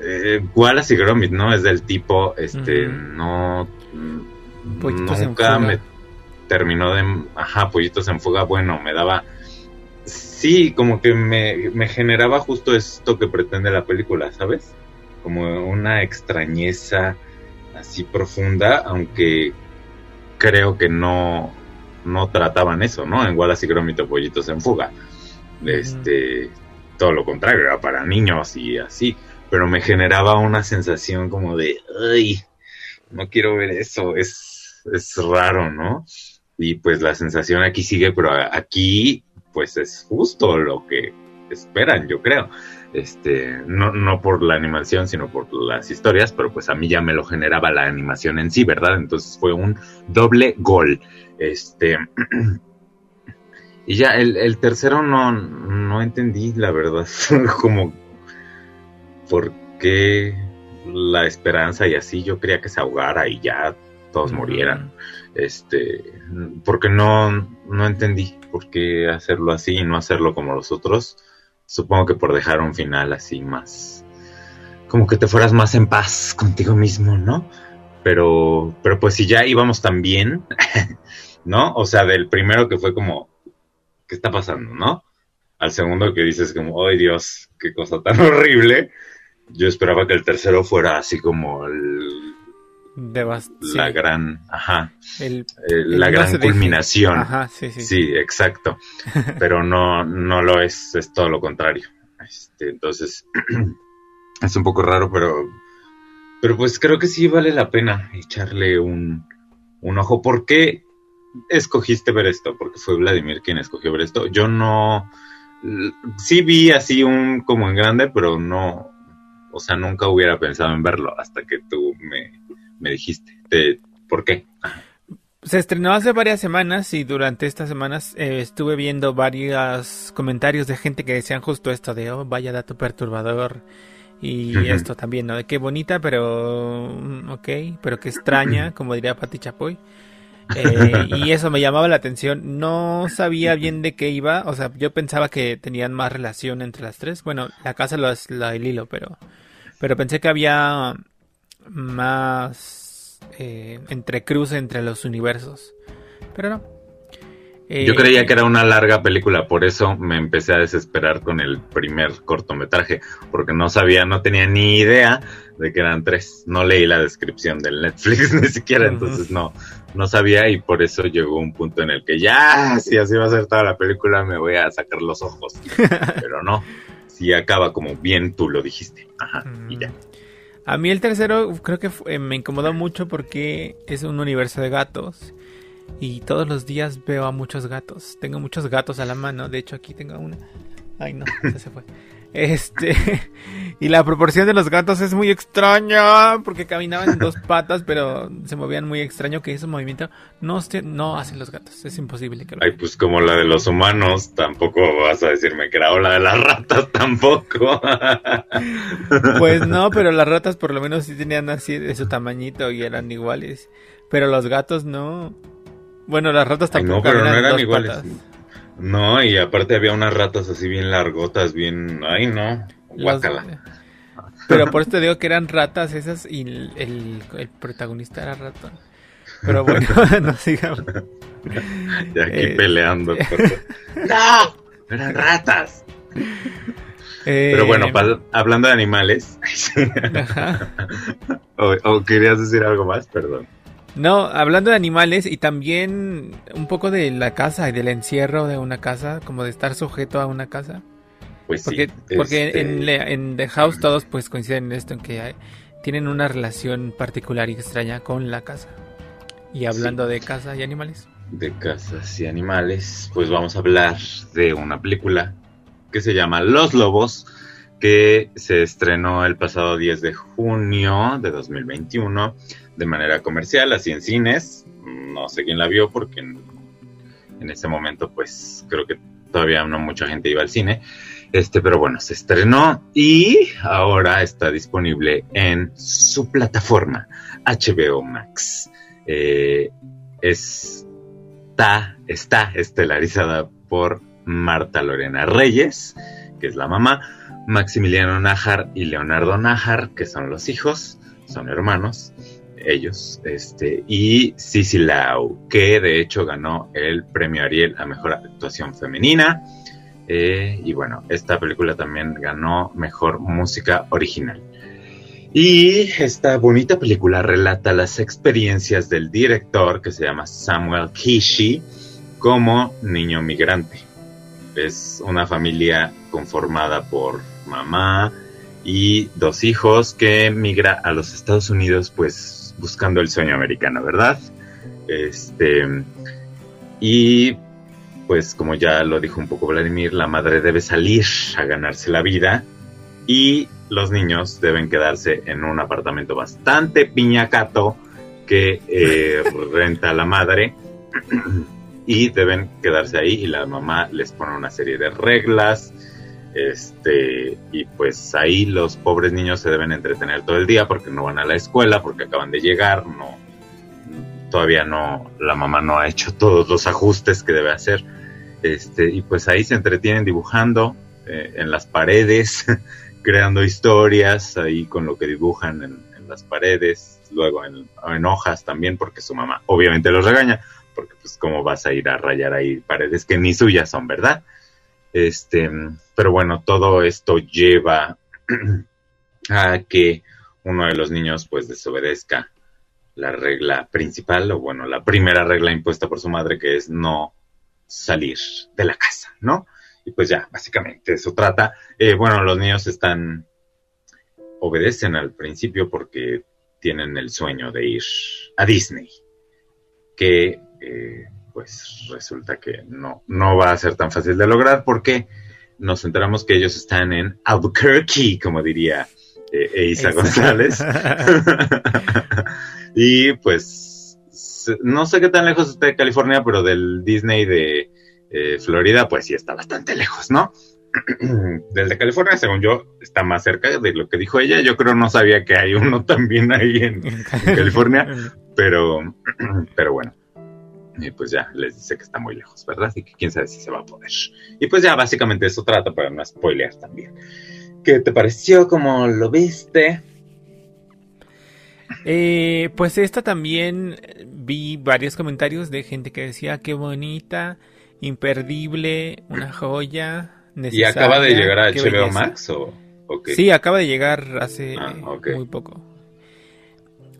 Eh, Wallace y Gromit, ¿no? Es del tipo, este, no. Pollitos nunca me terminó de. Ajá, pollitos en fuga. Bueno, me daba. Sí, como que me, me generaba justo esto que pretende la película, ¿sabes? Como una extrañeza así profunda, aunque creo que no, no trataban eso, ¿no? En Wallace y Gromit o Pollitos en Fuga. Este, todo lo contrario, era para niños y así. Pero me generaba una sensación como de, ay, no quiero ver eso, es, es raro, ¿no? Y pues la sensación aquí sigue, pero aquí pues es justo lo que esperan, yo creo. Este, no, no por la animación, sino por las historias, pero pues a mí ya me lo generaba la animación en sí, ¿verdad? Entonces fue un doble gol. Este, y ya el, el tercero no, no entendí, la verdad, como por qué la esperanza y así yo quería que se ahogara y ya todos murieran. Este, porque no, no entendí por qué hacerlo así y no hacerlo como los otros. Supongo que por dejar un final así más, como que te fueras más en paz contigo mismo, ¿no? Pero, pero pues si ya íbamos tan bien, ¿no? O sea, del primero que fue como, ¿qué está pasando, no? Al segundo que dices como, ¡ay Dios, qué cosa tan horrible! Yo esperaba que el tercero fuera así como el- Devast- la sí, gran, ajá, el- eh, el la gran culminación. Ajá, sí, sí. Sí, exacto. Pero no, no lo es, es todo lo contrario. Este, entonces, es un poco raro, pero, pero pues creo que sí vale la pena echarle un, un ojo. ¿Por qué escogiste ver esto? Porque fue Vladimir quien escogió ver esto. Yo no, sí vi así un como en grande, pero no, o sea, nunca hubiera pensado en verlo hasta que tú me, me dijiste. ¿Te, ¿Por qué? Se estrenó hace varias semanas y durante estas semanas eh, estuve viendo varios comentarios de gente que decían justo esto de, oh, vaya dato perturbador. Y esto también, ¿no? De qué bonita, pero... Mm, ok, pero qué extraña, como diría Pati Chapoy. Eh, y eso me llamaba la atención. No sabía bien de qué iba. O sea, yo pensaba que tenían más relación entre las tres. Bueno, la casa lo es la del hilo, pero... Pero pensé que había más eh, entre cruce entre los universos. Pero no. Yo eh, creía que era una larga película, por eso me empecé a desesperar con el primer cortometraje, porque no sabía, no tenía ni idea de que eran tres. No leí la descripción del Netflix ni siquiera, entonces no, no sabía y por eso llegó un punto en el que ya, si así va a ser toda la película, me voy a sacar los ojos. Pero no, si acaba como bien tú lo dijiste. Ajá, y ya. A mí el tercero creo que eh, me incomodó mucho porque es un universo de gatos. Y todos los días veo a muchos gatos. Tengo muchos gatos a la mano. De hecho, aquí tengo una. Ay, no, se fue. Este, y la proporción de los gatos es muy extraña, porque caminaban en dos patas, pero se movían muy extraño, que ese movimiento no, no hacen los gatos, es imposible que lo Ay, pues como la de los humanos, tampoco vas a decirme que era, o la de las ratas tampoco. Pues no, pero las ratas por lo menos sí tenían así de su tamañito y eran iguales, pero los gatos no. Bueno, las ratas tampoco. no, pero no eran iguales. No, y aparte había unas ratas así bien largotas, bien... Ay, no, guácala. Pero por eso te digo que eran ratas esas y el, protagonista era ratón. Pero bueno, no sigamos. Ya aquí eh, peleando. ¡No! ¡Eran ratas! Pero bueno, eh, hablando de animales. o, querías decir algo más? Perdón. No, hablando de animales y también un poco de la casa y del encierro de una casa, como de estar sujeto a una casa. Pues porque, sí. Porque este en, The House todos pues coinciden en esto, en que tienen una relación particular y extraña con la casa. Y hablando de casa y animales. De casas y animales, pues vamos a hablar de una película que se llama Los Lobos, que se estrenó el pasado 10 de junio de 2021 de manera comercial, así en cines. No sé quién la vio porque en, ese momento pues creo que todavía no mucha gente iba al cine. Este, pero bueno, se estrenó y ahora está disponible en su plataforma HBO Max. Eh, está, está estelarizada por Marta Lorena Reyes, que es la mamá, Maximiliano Nájar y Leonardo Nájar, que son los hijos, son hermanos ellos, este, y Cici Lau, que de hecho ganó el premio Ariel a Mejor Actuación Femenina. Eh, y bueno, esta película también ganó Mejor Música Original. Y esta bonita película relata las experiencias del director, que se llama Samuel Kishi, como niño migrante. Es una familia conformada por mamá y dos hijos que migra a los Estados Unidos, pues buscando el sueño americano, ¿verdad? Este, y pues como ya lo dijo un poco Vladimir, la madre debe salir a ganarse la vida y los niños deben quedarse en un apartamento bastante piñacato que eh, renta la madre y deben quedarse ahí y la mamá les pone una serie de reglas este, y pues ahí los pobres niños se deben entretener todo el día porque no van a la escuela, porque acaban de llegar, no, todavía no, la mamá no ha hecho todos los ajustes que debe hacer. Este, y pues ahí se entretienen dibujando eh, en las paredes, creando historias ahí con lo que dibujan en, las paredes, luego en, en, hojas también, porque su mamá obviamente los regaña, porque pues cómo vas a ir a rayar ahí paredes que ni suyas son, ¿verdad? Este, pero bueno, todo esto lleva a que uno de los niños pues desobedezca la regla principal, o bueno, la primera regla impuesta por su madre, que es no salir de la casa, ¿no? Y pues ya, básicamente eso trata. Eh, bueno, los niños están, obedecen al principio porque tienen el sueño de ir a Disney, que eh, pues resulta que no, no va a ser tan fácil de lograr porque nos enteramos que ellos están en Albuquerque, como diría eh, Isa González. y pues no sé qué tan lejos está de California, pero del Disney de eh, Florida, pues sí está bastante lejos, ¿no? Del de California, según yo, está más cerca de lo que dijo ella. Yo creo no sabía que hay uno también ahí en, California. pero, pero bueno. Y pues ya les dice que está muy lejos, ¿verdad? Y que quién sabe si se va a poder. Y pues ya básicamente eso trata para no spoilear también. ¿Qué te pareció? ¿Cómo lo viste? Eh, pues esta también eh, vi varios comentarios de gente que decía qué bonita, imperdible, una joya. ¿Y acaba de llegar a HBO. Max o, o qué? Sí, acaba de llegar hace Ah, muy poco.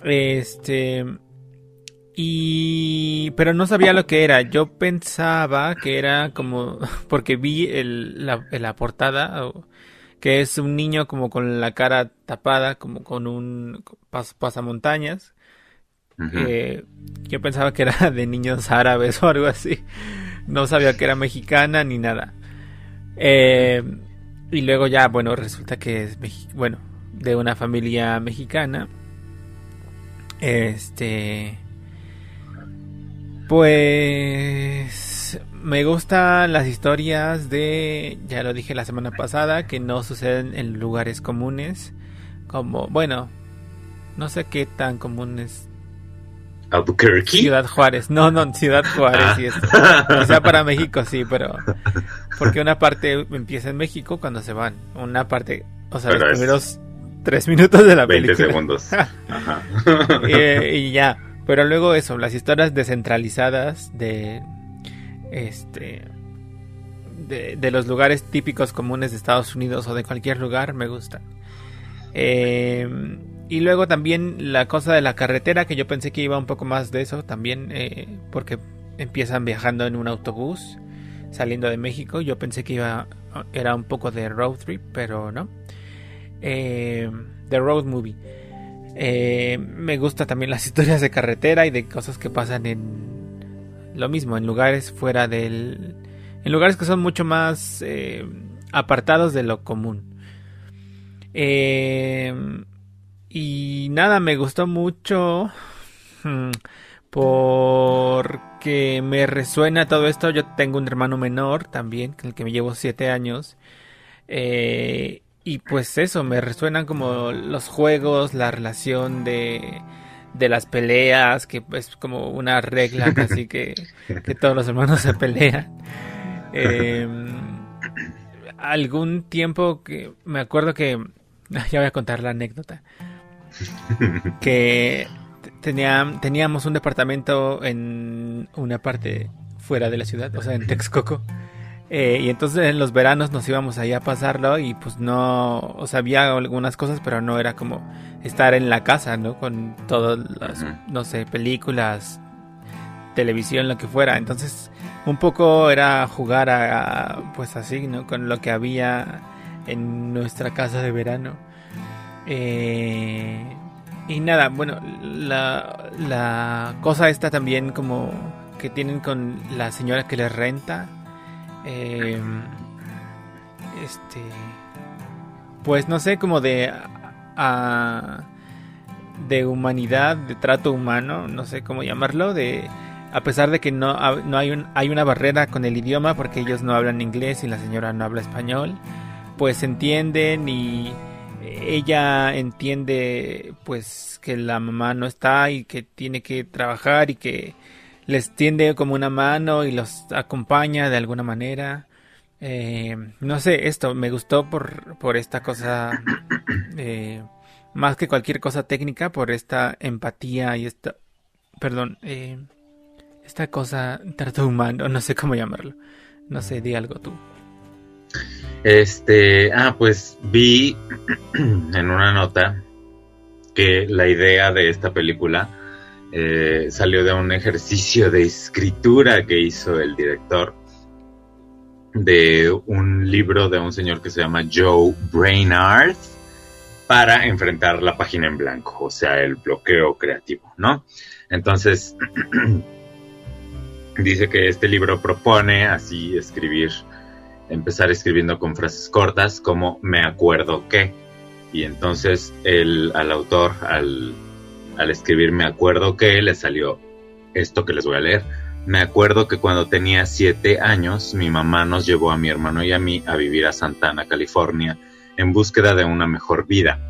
Este. Y. Pero no sabía lo que era. Yo pensaba que era como. Porque vi el, la, la portada. Que es un niño como con la cara tapada, como con un pas- pasamontañas. Eh, yo pensaba que era de niños árabes o algo así. No sabía que era mexicana ni nada. Eh, y luego ya, bueno, resulta que es bueno, de una familia mexicana. Este. Pues. Me gustan las historias de. Ya lo dije la semana pasada, que no suceden en lugares comunes. Como, bueno, no sé qué tan comunes Albuquerque. Ciudad Juárez. No, no, Ciudad Juárez Ah. y esto. Quizá para México sí, pero. Porque una parte empieza en México cuando se van. Una parte. O sea, Pero los es primeros tres minutos de la 20 película. segundos. Ajá. Eh, y ya. Pero luego eso, las historias descentralizadas de. Este. De, los lugares típicos comunes de Estados Unidos o de cualquier lugar me gustan. Eh, y luego también la cosa de la carretera, que yo pensé que iba un poco más de eso también, eh, porque empiezan viajando en un autobús saliendo de México. Yo pensé que iba era un poco de road trip, pero no. Eh, de road movie. Eh, me gusta también las historias de carretera y de cosas que pasan en lo mismo, en lugares fuera del... En lugares que son mucho más eh, apartados de lo común. Eh, y nada, me gustó mucho mm, porque me resuena todo esto. Yo tengo un hermano menor también, con el que me llevo siete años. Eh, y pues eso, me resuenan como los juegos, la relación de, de las peleas, que es como una regla casi que, que todos los hermanos se pelean. Eh, algún tiempo que me acuerdo que ya voy a contar la anécdota que tenía, teníamos un departamento en una parte fuera de la ciudad, o sea, en Texcoco. Eh, y entonces en los veranos nos íbamos ahí a pasarlo y pues no, o sea, había algunas cosas, pero no era como estar en la casa, ¿no? Con todas las, no sé, películas, televisión, lo que fuera. Entonces, un poco era jugar a, a, pues así, ¿no? Con lo que había en nuestra casa de verano. Eh, y nada, bueno, la, la cosa esta también como que tienen con la señora que les renta. Eh, este. Pues no sé, como de. de humanidad, de trato humano, no sé cómo llamarlo, de. A pesar de que no, no hay, un, hay una barrera con el idioma porque ellos no hablan inglés y la señora no habla español, pues entienden y ella entiende pues que la mamá no está y que tiene que trabajar y que les tiende como una mano y los acompaña de alguna manera. Eh, no sé, esto me gustó por, por esta cosa, eh, más que cualquier cosa técnica, por esta empatía y esta, perdón, eh, esta cosa, trato humano, no sé cómo llamarlo. No sé, di algo tú. Este, ah, pues vi en una nota que la idea de esta película eh, salió de un ejercicio de escritura que hizo el director de un libro de un señor que se llama Joe Brainard para enfrentar la página en blanco, o sea, el bloqueo creativo, ¿no? Entonces, dice que este libro propone así escribir empezar escribiendo con frases cortas como me acuerdo que. Y entonces el, al autor, al, al escribir me acuerdo que, le salió esto que les voy a leer. Me acuerdo que cuando tenía siete años, mi mamá nos llevó a mi hermano y a mí a vivir a Santana, California, en búsqueda de una mejor vida.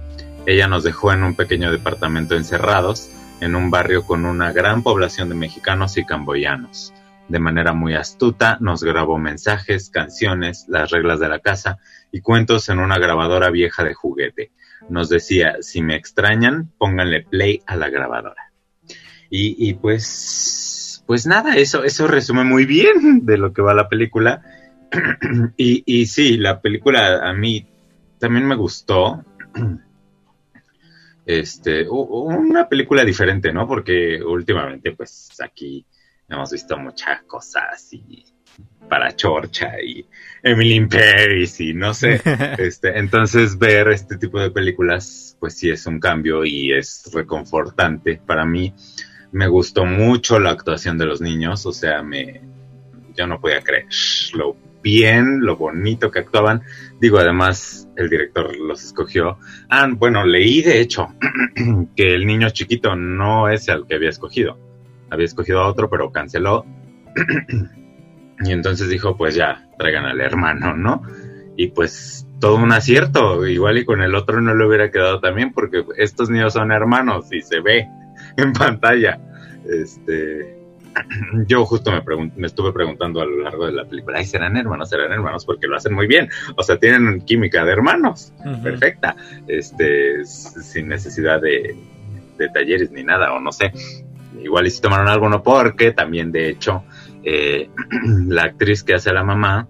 Ella nos dejó en un pequeño departamento encerrados, en un barrio con una gran población de mexicanos y camboyanos. De manera muy astuta nos grabó mensajes, canciones, las reglas de la casa y cuentos en una grabadora vieja de juguete. Nos decía, si me extrañan, pónganle play a la grabadora. Y, pues, pues nada, eso, eso resume muy bien de lo que va la película. y, y sí, la película a mí también me gustó. Este, una película diferente, ¿no? Porque últimamente, pues aquí hemos visto muchas cosas y para Chorcha y Emily in Paris y no sé. este, entonces ver este tipo de películas, pues sí es un cambio y es reconfortante para mí. Me gustó mucho la actuación de los niños, o sea, me, yo no podía creer lo bien, lo bonito que actuaban. Digo, además, el director los escogió. Ah, bueno, leí de hecho que el niño chiquito no es el que había escogido. Había escogido a otro, pero canceló. y entonces dijo, pues ya, traigan al hermano, ¿no? Y pues todo un acierto. Igual y con el otro no le hubiera quedado también, porque estos niños son hermanos y se ve en pantalla. Este, yo justo me, me estuve preguntando a lo largo de la película, ay, serán hermanos, serán hermanos, porque lo hacen muy bien. O sea, tienen química de hermanos, perfecta, este, sin necesidad de, talleres ni nada, o no sé. Igual y si tomaron algo, no porque también, de hecho, eh, la actriz que hace a la mamá,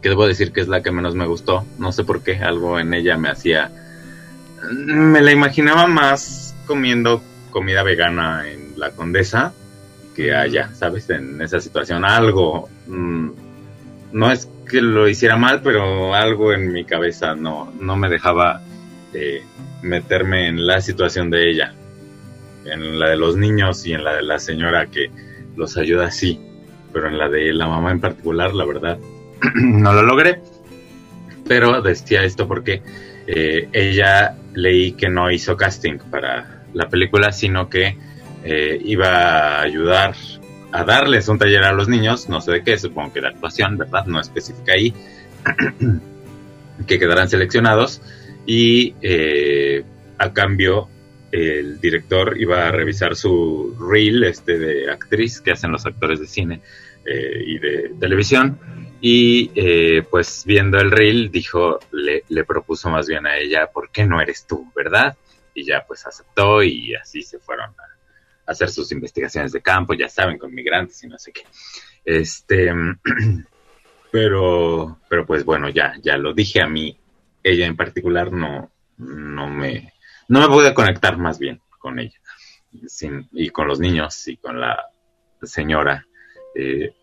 que debo decir que es la que menos me gustó, no sé por qué, algo en ella me hacía, me la imaginaba más comiendo comida vegana en la condesa que haya, ¿sabes? En esa situación algo, mm, no es que lo hiciera mal, pero algo en mi cabeza no, no me dejaba eh, meterme en la situación de ella, en la de los niños y en la de la señora que los ayuda así, pero en la de la mamá en particular, la verdad, no lo logré. Pero decía esto porque eh, ella leí que no hizo casting para la película, sino que eh, iba a ayudar a darles un taller a los niños, no sé de qué, supongo que de actuación, ¿verdad? No especifica ahí, que quedarán seleccionados y eh, a cambio el director iba a revisar su reel este de actriz que hacen los actores de cine eh, y de televisión y pues viendo el reel dijo le, le, propuso más bien a ella ¿por qué no eres tú verdad? y ya pues aceptó y así se fueron a, hacer sus investigaciones de campo, ya saben, con migrantes y no sé qué. Este, pero, pero pues bueno, ya, ya lo dije a mí, ella en particular no, no me, no me pude conectar más bien con ella. y con los niños y con la señora eh,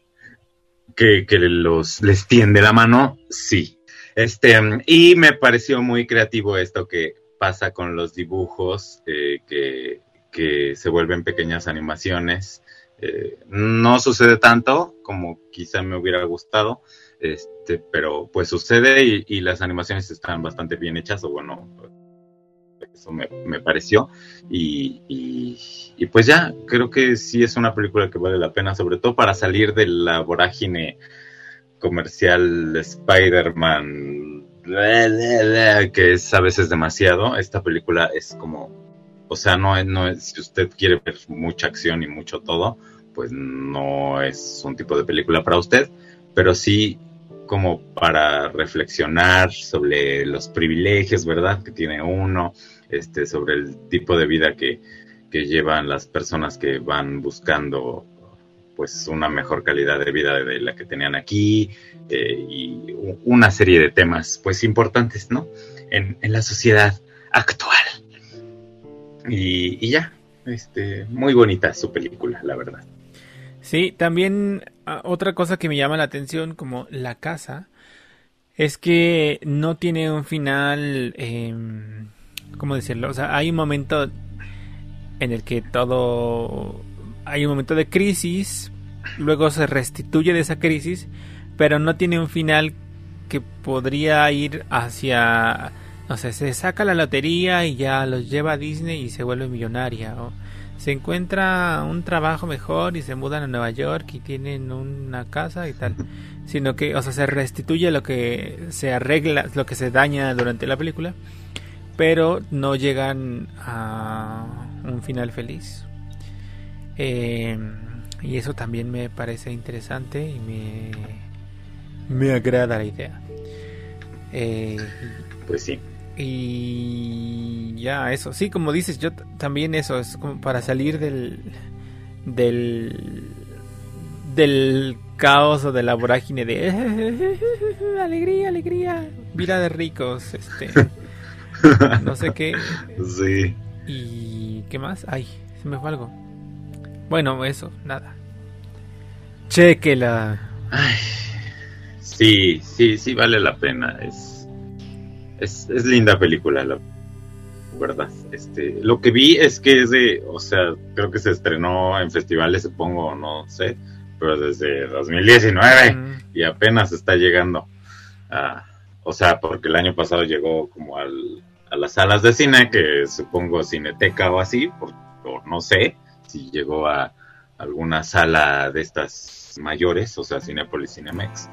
que, que los les tiende la mano, sí. Este, y me pareció muy creativo esto que pasa con los dibujos eh, que que se vuelven pequeñas animaciones. Eh, no sucede tanto como quizá me hubiera gustado, este, pero pues sucede y, las animaciones están bastante bien hechas, o bueno, eso me, pareció. Y, y, pues ya, creo que sí es una película que vale la pena, sobre todo para salir de la vorágine comercial de Spider-Man, que es a veces demasiado. Esta película es como o sea, no, no es, si usted quiere ver mucha acción y mucho todo, pues no es un tipo de película para usted, pero sí como para reflexionar sobre los privilegios, ¿verdad? Que tiene uno, este, sobre el tipo de vida que, llevan las personas que van buscando pues una mejor calidad de vida de la que tenían aquí eh, y una serie de temas pues importantes, ¿no? En, la sociedad actual. Y, ya, este, muy bonita su película, la verdad. Sí, también ah, otra cosa que me llama la atención, como La Casa, es que no tiene un final, eh, ¿cómo decirlo? O sea, hay un momento en el que todo, hay un momento de crisis, luego se restituye de esa crisis, pero no tiene un final que podría ir hacia no sé, se saca la lotería y ya los lleva a Disney y se vuelve millonaria. se encuentra un trabajo mejor y se mudan a Nueva York y tienen una casa y tal, sino que, o sea, se restituye lo que se arregla, lo que se daña durante la película, pero no llegan a un final feliz. Eh, y eso también me parece interesante y me, me agrada la idea. Eh, pues sí. Y ya, eso. Sí, como dices, yo también eso. Es como para salir del. del. del caos o de la vorágine de. alegría, alegría. Vida de ricos. Este. no sé qué. Sí. ¿Y qué más? Ay, se me fue algo. Bueno, eso, nada. Chequela. Ay, sí, sí, sí vale la pena. Es, es, es linda película, la verdad. Este, lo que vi es que es de, o sea, creo que se estrenó en festivales, supongo, no sé, pero desde 2019 Mm, y apenas está llegando. o sea, porque el año pasado llegó como al, a las salas de cine, que supongo Cineteca o así, por, no sé si llegó a alguna sala de estas mayores, o sea, Cinepolis, Cinemex.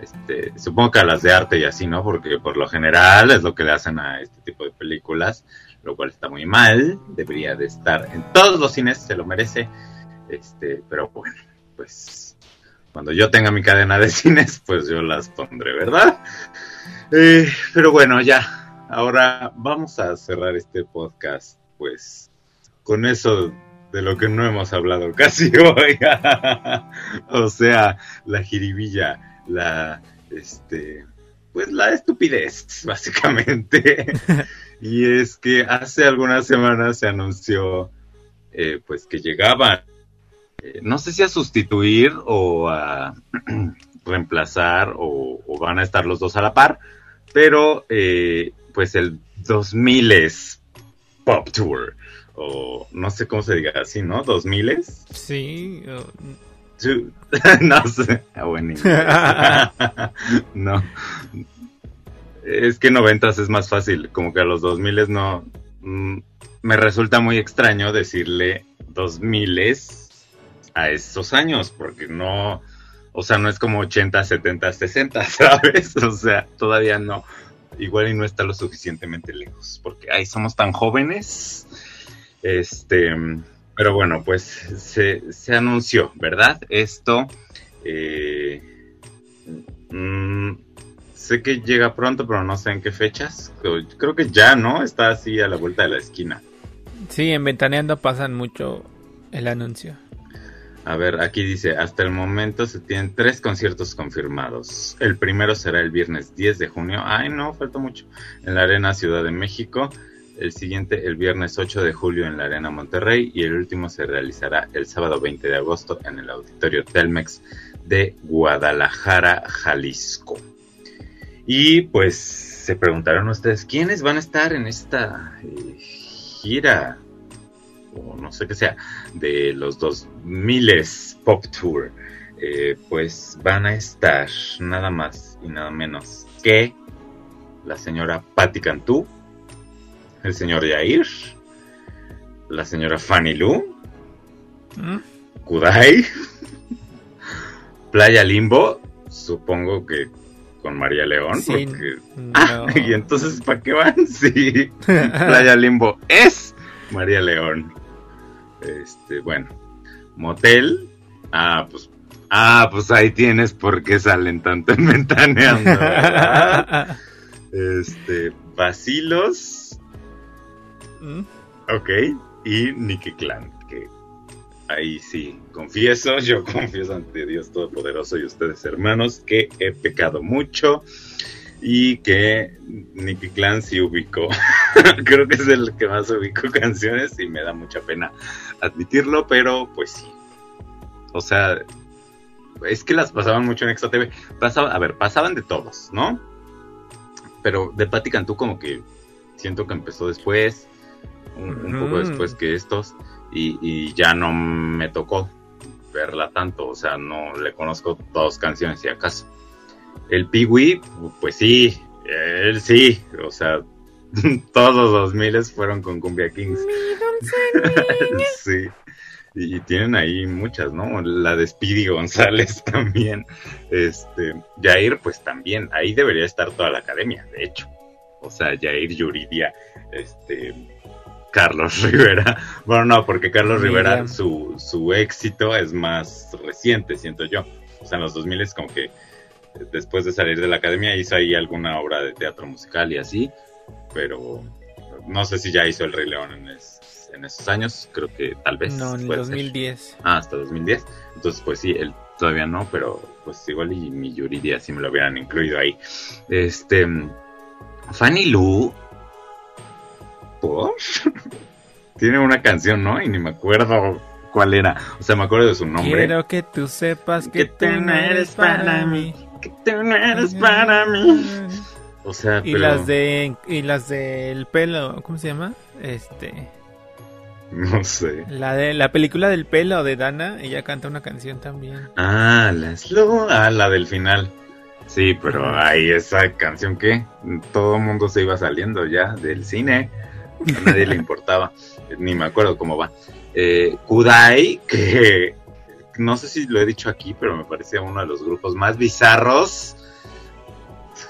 Este, supongo que a las de arte y así, ¿no? Porque por lo general es lo que le hacen a este tipo de películas, lo cual está muy mal, debería de estar en todos los cines, se lo merece. Este, pero bueno, pues cuando yo tenga mi cadena de cines, pues yo las pondré, ¿verdad? Eh, pero bueno, ya, ahora vamos a cerrar este podcast, pues, con eso de lo que no hemos hablado casi hoy. o sea, la jiribilla, la, este, pues la estupidez, básicamente. y es que hace algunas semanas se anunció, eh, pues, que llegaban eh, no sé si a sustituir o a reemplazar o, o van a estar los dos a la par, pero eh, pues el 2000 es Pop Tour, o no sé cómo se diga así, ¿no? 2000 es. sí. o- no sé, ah, buen inglés. no. Es que 90 es más fácil, como que a los 2000 no. mm, me resulta muy extraño decirle 2000 a esos años, porque no. O sea, no es como 80, 70, 60, ¿sabes? O sea, todavía no. Igual y no está lo suficientemente lejos, porque ahí somos tan jóvenes. Este. Pero bueno, pues se, anunció, ¿verdad? Esto. eh, mm, sé que llega pronto, pero no sé en qué fechas. Creo que ya, ¿no? Está así a la vuelta de la esquina. Sí, en Ventaneando pasan mucho el anuncio. A ver, aquí dice, hasta el momento se tienen tres conciertos confirmados. El primero será el viernes 10 de junio. Ay, no, falta mucho. En la Arena Ciudad de México. El siguiente el viernes 8 de julio en la Arena Monterrey. Y el último se realizará el sábado 20 de agosto en el Auditorio Telmex de Guadalajara, Jalisco. Y pues se preguntaron ustedes, ¿quiénes van a estar en esta eh, gira? O no sé qué sea, de los 2000 Pop Tour. Eh, pues van a estar nada más y nada menos que la señora Patti Cantú, el señor Yair, la señora Fanny Lu, ¿Mm? Kudai, Playa Limbo, supongo que con María León, Sí, porque... no. Ah, y entonces, ¿para qué van? Sí, Playa Limbo es María León. Este, bueno, Motel, ah, pues, ah, pues ahí tienes por qué salen tanto en Ventaneando, ¿verdad? Este, Vacilos, ¿Mm? ok, y Nicky Clan, que ahí sí, confieso, yo confieso ante Dios Todopoderoso y ustedes hermanos que he pecado mucho y que Nicky Clan sí ubicó. Creo que es el que más ubicó canciones y me da mucha pena admitirlo, pero pues sí. O sea, es que las pasaban mucho en Extra TV. Pasaba, a ver, pasaban de todos, ¿no? Pero de Patti Cantú como que siento que empezó después, un, un poco después que estos, y, y ya no me tocó verla tanto, o sea, no le conozco dos canciones si acaso. El Piwi, pues sí, él sí, o sea, todos los miles fueron con Cumbia Kings. sí. Y tienen ahí muchas, ¿no? La de Speedy González también. Este, Jair, pues también. Ahí debería estar toda la academia, de hecho. O sea, Jair Yuridia, este, Carlos Rivera. Bueno, no, porque Carlos Rivera, su, su éxito es más reciente, siento yo. O sea, en los 2000 es como que después de salir de la academia hizo ahí alguna obra de teatro musical y así, pero no sé si ya hizo El Rey León en, esos años, creo que tal vez. No, en el 2010. Ah, hasta 2010. Entonces, pues sí, él todavía no, pero pues igual y mi Yuridia si me lo hubieran incluido ahí. Este, Fanny Lu, ¿por? Tiene una canción, ¿no? Y ni me acuerdo cuál era. O sea, me acuerdo de su nombre. Quiero que tú sepas que, tú no eres para mí. Que tú no eres para mí. O sea, y las de y las del pelo, ¿cómo se llama? Este no sé. La de la película del pelo de Dana, ella canta una canción también. Ah, la ah, la del final. Sí, pero ahí esa canción que todo el mundo se iba saliendo ya del cine. A nadie le importaba. Ni me acuerdo cómo va. Eh, Kudai, que no sé si lo he dicho aquí, pero me parecía uno de los grupos más bizarros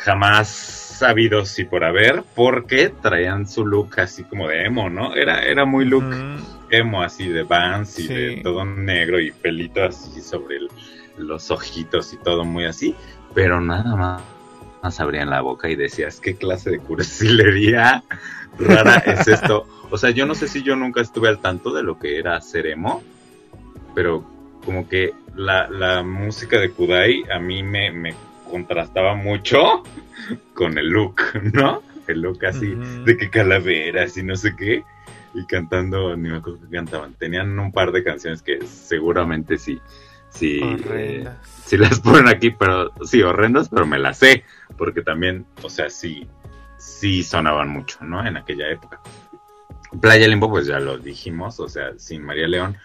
jamás sabidos y por haber, porque traían su look así como de emo, ¿no? Era, era muy look emo, así de Vans y de todo negro y pelito así sobre los ojitos y todo muy así, pero nada más, más abrían la boca y decías, ¿qué clase de cursilería rara es esto? O sea, yo no sé si yo nunca estuve al tanto de lo que era ser emo, pero como que la, la música de Kudai a mí me, me contrastaba mucho con el look, ¿no? El look así de que calaveras y no sé qué. Y cantando, ni me acuerdo que cantaban. Tenían un par de canciones que seguramente sí, sí, eh, sí las ponen aquí, pero sí, horrendas, pero me las sé. Porque también, o sea, sí, sí sonaban mucho, ¿no? En aquella época. Playa Limbo, pues ya lo dijimos, o sea, sin María León.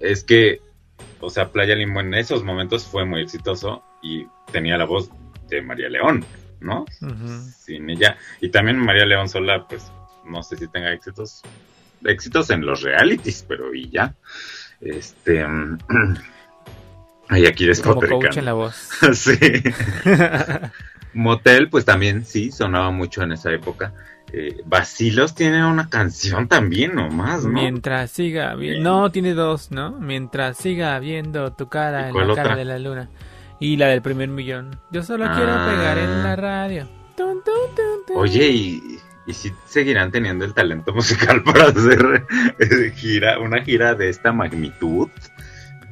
Es que, o sea, Playa Limbo en esos momentos fue muy exitoso y tenía la voz de María León, ¿no? Sin ella. Y también María León sola, pues no sé si tenga éxitos, éxitos en los realities, pero y ya. Este. Ay, aquí despotricando. en la voz. sí. Motel, pues también sí, sonaba mucho en esa época. Eh, Basilos tiene una canción también nomás, ¿no? Mientras siga. No, tiene dos, ¿no? Mientras siga viendo tu cara en la cara de la luna. Y la del primer millón. Yo solo quiero pegar en la ah. radio. Oye, ¿y, ¿y si seguirán teniendo el talento musical para hacer eh, gira, una gira de esta magnitud?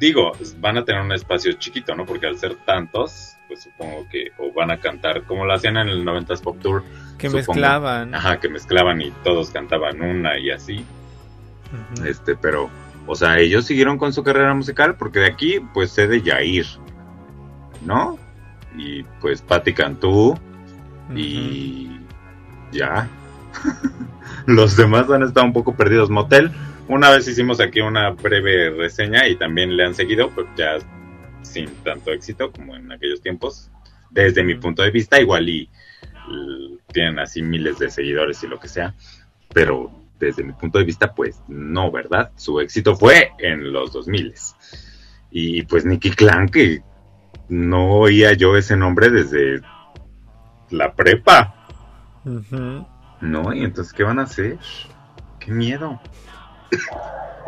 Digo, van a tener un espacio chiquito, ¿no? Porque al ser tantos, pues supongo que o van a cantar como lo hacían en el 90s Pop Tour. Que mezclaban. Ajá, que mezclaban y todos cantaban una y así. Este, pero, o sea, ellos siguieron con su carrera musical porque de aquí, pues sé de Yair, ¿no? Y pues Patti Cantú y ya. Los demás han estado un poco perdidos. Motel, una vez hicimos aquí una breve reseña y también le han seguido, pues ya sin tanto éxito como en aquellos tiempos. Desde mi punto de vista, igual y, tienen así miles de seguidores y lo que sea, pero desde mi punto de vista, pues no, ¿verdad? Su éxito fue en los 2000 y pues Nicky Clan, que no oía yo ese nombre desde la prepa. No, y entonces, ¿qué van a hacer? Qué miedo.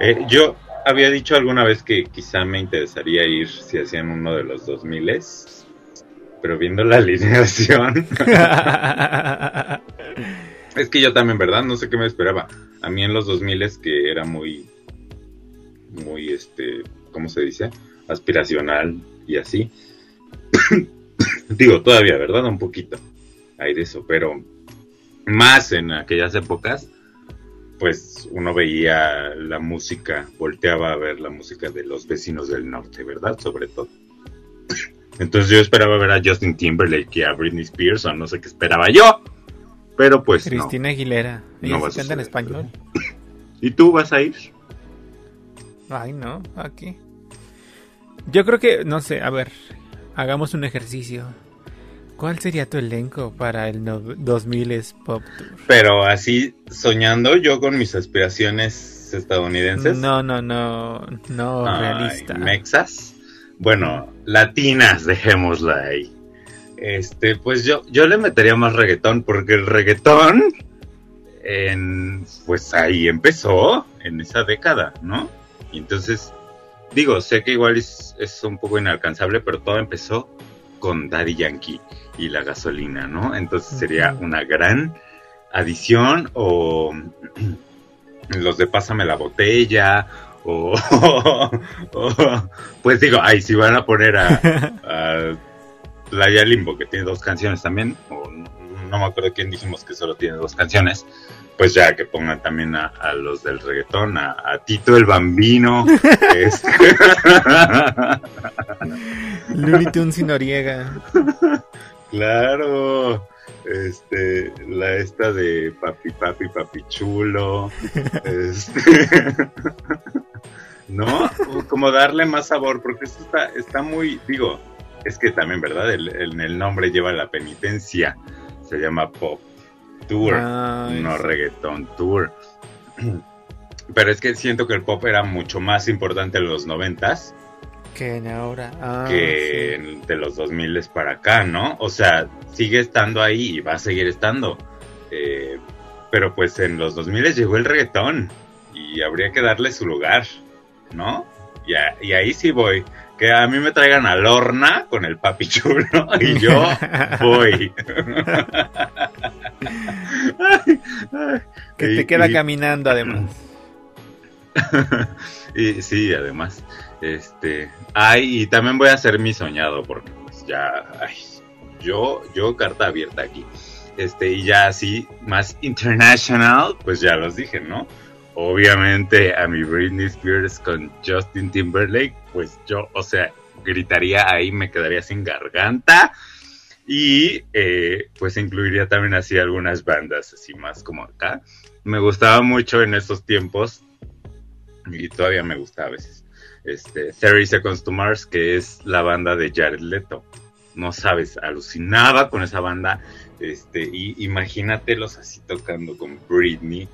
Eh, yo había dicho alguna vez que quizá me interesaría ir si hacían uno de los 2000 pero viendo la alineación. es que yo también, ¿verdad? No sé qué me esperaba. A mí en los 2000 que era muy, muy, este, ¿cómo se dice? Aspiracional y así. Digo, todavía, ¿verdad? Un poquito. Hay de eso, pero más en aquellas épocas, pues uno veía la música, volteaba a ver la música de los vecinos del norte, ¿verdad? Sobre todo. Entonces yo esperaba ver a Justin Timberlake y a Britney Spears, o no sé qué esperaba yo. Pero pues. Cristina Aguilera. no canta en español. ¿Y tú vas a ir? Ay, no, aquí. Yo creo que, no sé, a ver, hagamos un ejercicio. ¿Cuál sería tu elenco para el 2000 Pop Tour? Pero así, soñando yo con mis aspiraciones estadounidenses. No, no, no, no Ay, realista. Mexas. Bueno, latinas, dejémosla ahí. Este, pues yo, yo le metería más reggaetón, porque el reggaetón, en, pues ahí empezó, en esa década, ¿no? Y entonces, digo, sé que igual es, es un poco inalcanzable, pero todo empezó con Daddy Yankee y la gasolina, ¿no? Entonces sería una gran adición o los de Pásame la botella o, o- pues digo, ay, si van a poner a, a Playa Limbo que tiene dos canciones también, o no, no me acuerdo quién dijimos que solo tiene dos canciones, pues ya que pongan también a, a los del reggaetón, a, a Tito el Bambino, este, Looney Tunes y Noriega. Claro, este, la esta de papi, papi, papi chulo, este, ¿no? Como darle más sabor, porque esto está, está muy, digo, es que también, ¿verdad? El, el- el nombre lleva la penitencia, se llama Pop Tour, Ay, no sí. Reggaeton Tour. Pero es que siento que el pop era mucho más importante en los noventas Que en ahora. Ah, que sí. de los 2000 para acá, ¿no? O sea, sigue estando ahí y va a seguir estando. Eh, pero pues en los 2000 llegó el reggaetón y habría que darle su lugar, ¿no? Y, a- y ahí sí voy. Que a mí me traigan a Lorna con el papi chulo y yo voy. Ay, ay. Que Y- te queda y- caminando además. y sí, además, este, ay, y también voy a hacer mi soñado porque pues ya, ay, yo, yo carta abierta aquí, este, y ya así más international, pues ya los dije, ¿no? Obviamente a mi Britney Spears con Justin Timberlake, pues yo, o sea, gritaría ahí, me quedaría sin garganta. Y eh, pues incluiría también así algunas bandas así más como acá. Me gustaba mucho en esos tiempos y todavía me gusta a veces. Este, 30 Seconds to Mars, que es la banda de Jared Leto. No sabes, alucinaba con esa banda. Este, y imagínatelos así tocando con Britney.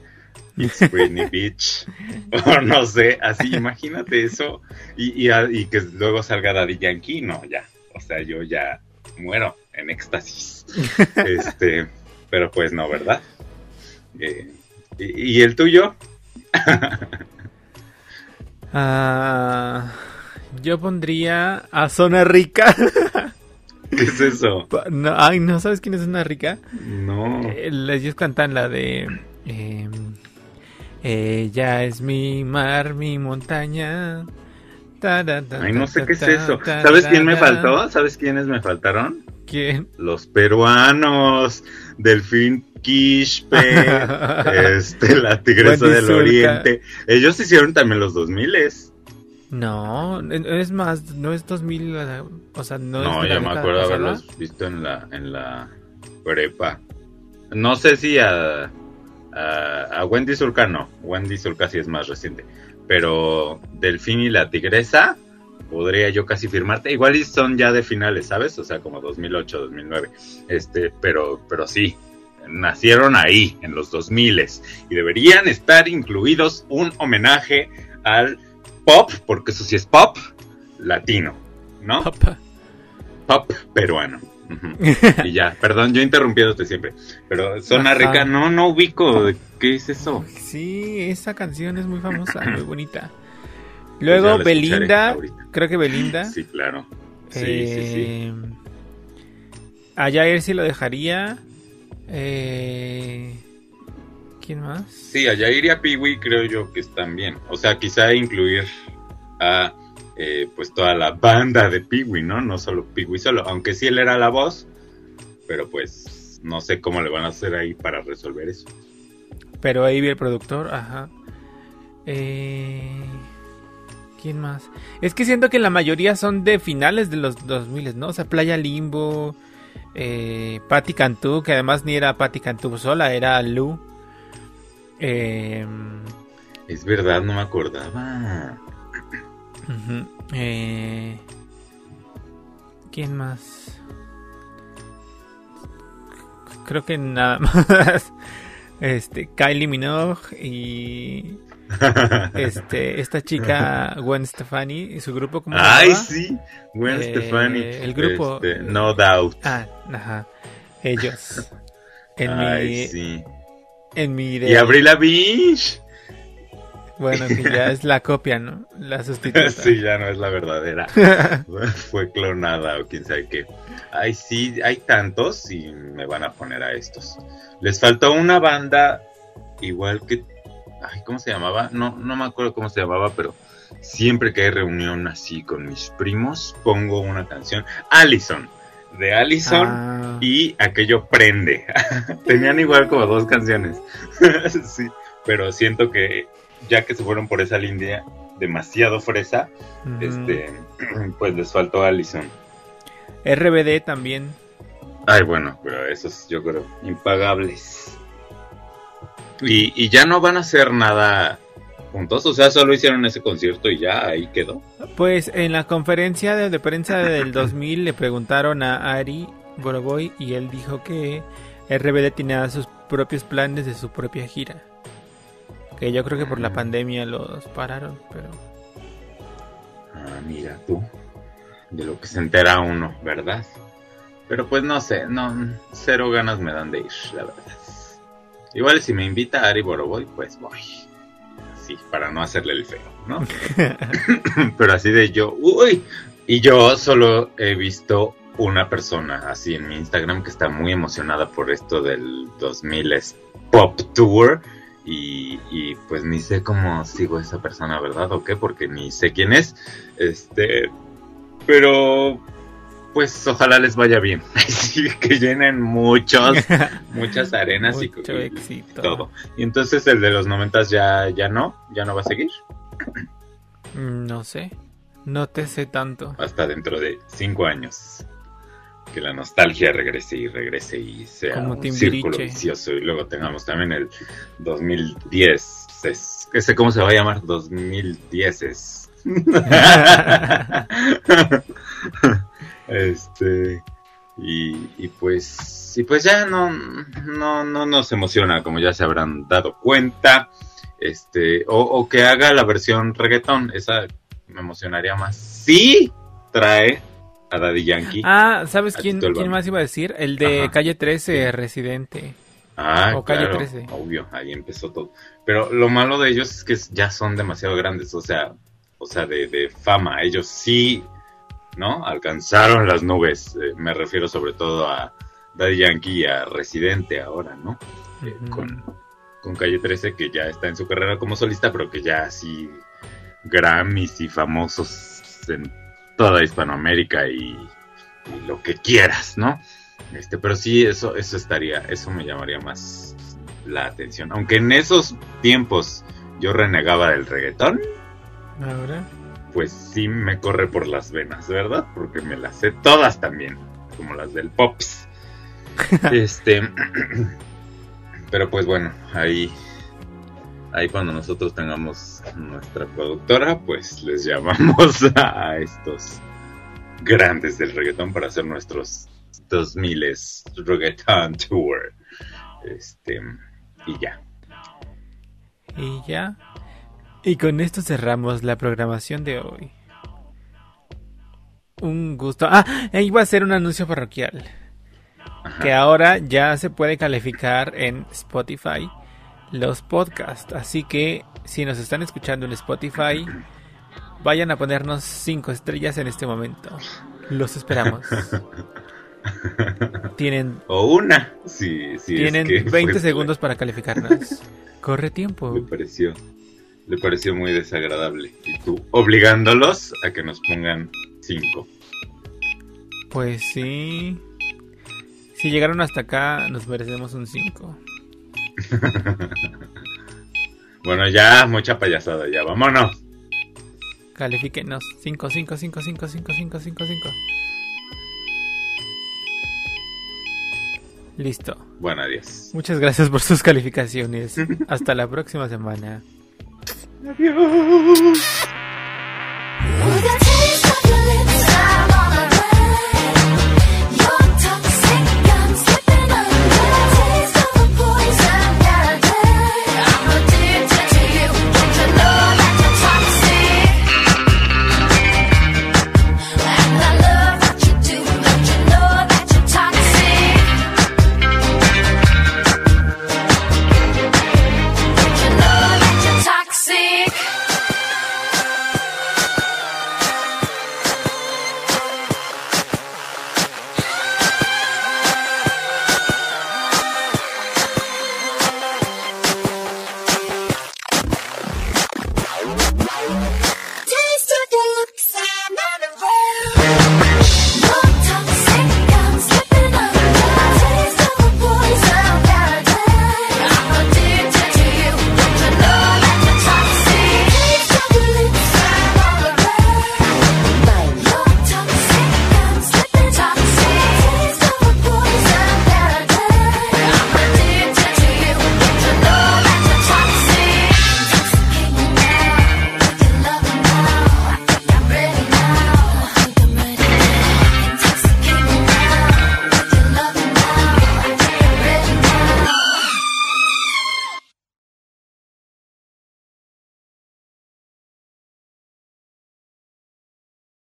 It's Britney Beach. O no sé, así, imagínate eso. Y, y, que luego salga Daddy Yankee, no, ya. O sea, yo ya muero en éxtasis. Este, pero pues no, ¿verdad? Eh, ¿y, y el tuyo? Ah, yo pondría a Zona Rica. ¿Qué es eso? No, ay, ¿no sabes quién es Zona Rica? No. Eh, ellos cantan la de... eh, ella es mi mar, mi montaña. Ta, ta, ta, Ay, no sé qué es eso. ¿Sabes quién me faltó? ¿Sabes quiénes me faltaron? ¿Quién? Los peruanos. Delfín Quispe. este, la tigresa del oriente. Ellos hicieron también los 2000 No, es más, no es 2000, o sea, no, No, es ya me acuerdo haberlos visto en la, en la prepa. No sé si a, a, a Wendy Zulka no. Wendy Zulka sí es más reciente. Pero Delfín y la Tigresa podría yo casi firmarte. Igual y son ya de finales, ¿sabes? O sea, como 2008, 2009. Este, pero, pero sí. Nacieron ahí, en los 2000 y deberían estar incluidos un homenaje al pop, porque eso sí es pop latino, ¿no? Pop peruano. Y ya, perdón, yo interrumpiéndote siempre. Pero Zona Ajá. Rica, no, no ubico. ¿Qué es eso? Sí, esa canción es muy famosa, muy bonita. Luego Belinda, creo que Belinda. Sí, claro. Sí, sí, sí. Eh, A Jair sí lo dejaría. Eh, ¿Quién más? Sí, allá iría Piwi, creo yo que están bien. O sea, quizá incluir a eh, pues toda la banda de Piwi, ¿no? No solo Piwi solo, aunque sí él era la voz, pero pues no sé cómo le van a hacer ahí para resolver eso. Pero ahí vi el productor, ajá. Eh, ¿Quién más? Es que siento que la mayoría son de finales de los 2000, ¿no? O sea, Playa Limbo, eh, Patti Cantú, que además ni era Patti Cantú sola, era Lu. Eh, Es verdad, no me acordaba. Ujú, eh, ¿Quién más? Creo que nada más. Este, Kylie Minogue y este, esta chica Gwen Stefani y su grupo como Ay, sí, Gwen Eh, Stefani. el grupo- Este, no Doubt. Ah, ajá. Ellos. En Ay, mi sí. en mi Y idea. Avril Lavigne. Bueno, que ya es la copia, ¿no? La sustituta. sí, ya no es la verdadera. Fue clonada o quién sabe qué. Ay, sí, hay tantos y me van a poner a estos. Les faltó una banda igual que... Ay, ¿cómo se llamaba? No, no me acuerdo cómo se llamaba, pero siempre que hay reunión así con mis primos, pongo una canción. Allison, de Allison. Ah, Y aquello prende. Tenían igual como dos canciones. sí, pero siento que ya que se fueron por esa línea demasiado fresa, este, pues les faltó Allison. RBD también. Ay, bueno, pero esos yo creo impagables. Y, y ya no van a hacer nada juntos, o sea, solo hicieron ese concierto y ya ahí quedó. Pues en la conferencia de, de prensa del 2000 le preguntaron a Ari Boroboy y él dijo que RBD tenía sus propios planes de su propia gira. Que yo creo que por la pandemia los pararon, pero Ah, mira tú, de lo que se entera uno, ¿verdad? Pero pues no sé, no, cero ganas me dan de ir, la verdad. Igual si me invita Ari Boroboy, pues voy. Sí, para no hacerle el feo, ¿no? Pero así de yo, uy. Y yo solo he visto una persona así en mi Instagram que está muy emocionada por esto del 2000 es Pop Tour. Y, y, pues ni sé cómo sigo a esa persona, ¿verdad? ¿O qué? Porque ni sé quién es. Este. Pero. Pues ojalá les vaya bien. Que llenen muchos, muchas arenas mucho y éxito. todo. Y entonces el de los noventas ya, ya no, ya no va a seguir. Mm, No sé, no te sé tanto. hasta dentro de cinco años. Que la nostalgia regrese y regrese y sea Como un círculo vicioso. Y luego tengamos también el 2010. Es, ese cómo se va a llamar 2010 es. este y, y pues y pues ya no, no no nos emociona como ya se habrán dado cuenta este o, o que haga la versión reggaetón esa me emocionaría más sí trae a Daddy Yankee Ah, ¿sabes quién, quién más iba a decir? El de Ajá. Calle 13, Residente. Ah, O Calle claro, 13. obvio, ahí empezó todo. Pero lo malo de ellos es que ya son demasiado grandes, o sea, o sea, de, de fama. Ellos sí, ¿no? Alcanzaron las nubes. Eh, me refiero sobre todo a Daddy Yankee y a Residente ahora, ¿no? Eh, con, con Calle 13, que ya está en su carrera como solista, pero que ya así Grammys y famosos en toda Hispanoamérica y, y lo que quieras, ¿no? Este, pero sí, eso, eso estaría, eso me llamaría más la atención. Aunque en esos tiempos yo renegaba del reggaetón, Ahora. pues sí me corre por las venas, ¿verdad? Porque me las sé todas también, como las del Pops. este, pero pues bueno, ahí, ahí cuando nosotros tengamos nuestra productora, pues les llamamos a estos grandes del reggaetón para hacer nuestros 2000 reggaeton tour. Este, y ya. Y ya. Y con esto cerramos la programación de hoy. Un gusto. Ah, iba a hacer un anuncio parroquial. Ajá. Que ahora ya se puede calificar en Spotify los podcasts. Así que si nos están escuchando en Spotify, vayan a ponernos 5 estrellas en este momento. Los esperamos. Tienen, O una, si, si es tienen que 20 fue- segundos para calificarnos. Corre tiempo. Le pareció, le pareció muy desagradable. Y tú obligándolos a que nos pongan cinco. Pues sí. Si llegaron hasta acá, nos merecemos un 5. Bueno, ya, mucha payasada, ya, vámonos. Califíquenos. 5, 5, 5, 5, 5, 5, 5, 5. Listo. Bueno, adiós. Muchas gracias por sus calificaciones. Hasta la próxima semana. Adiós.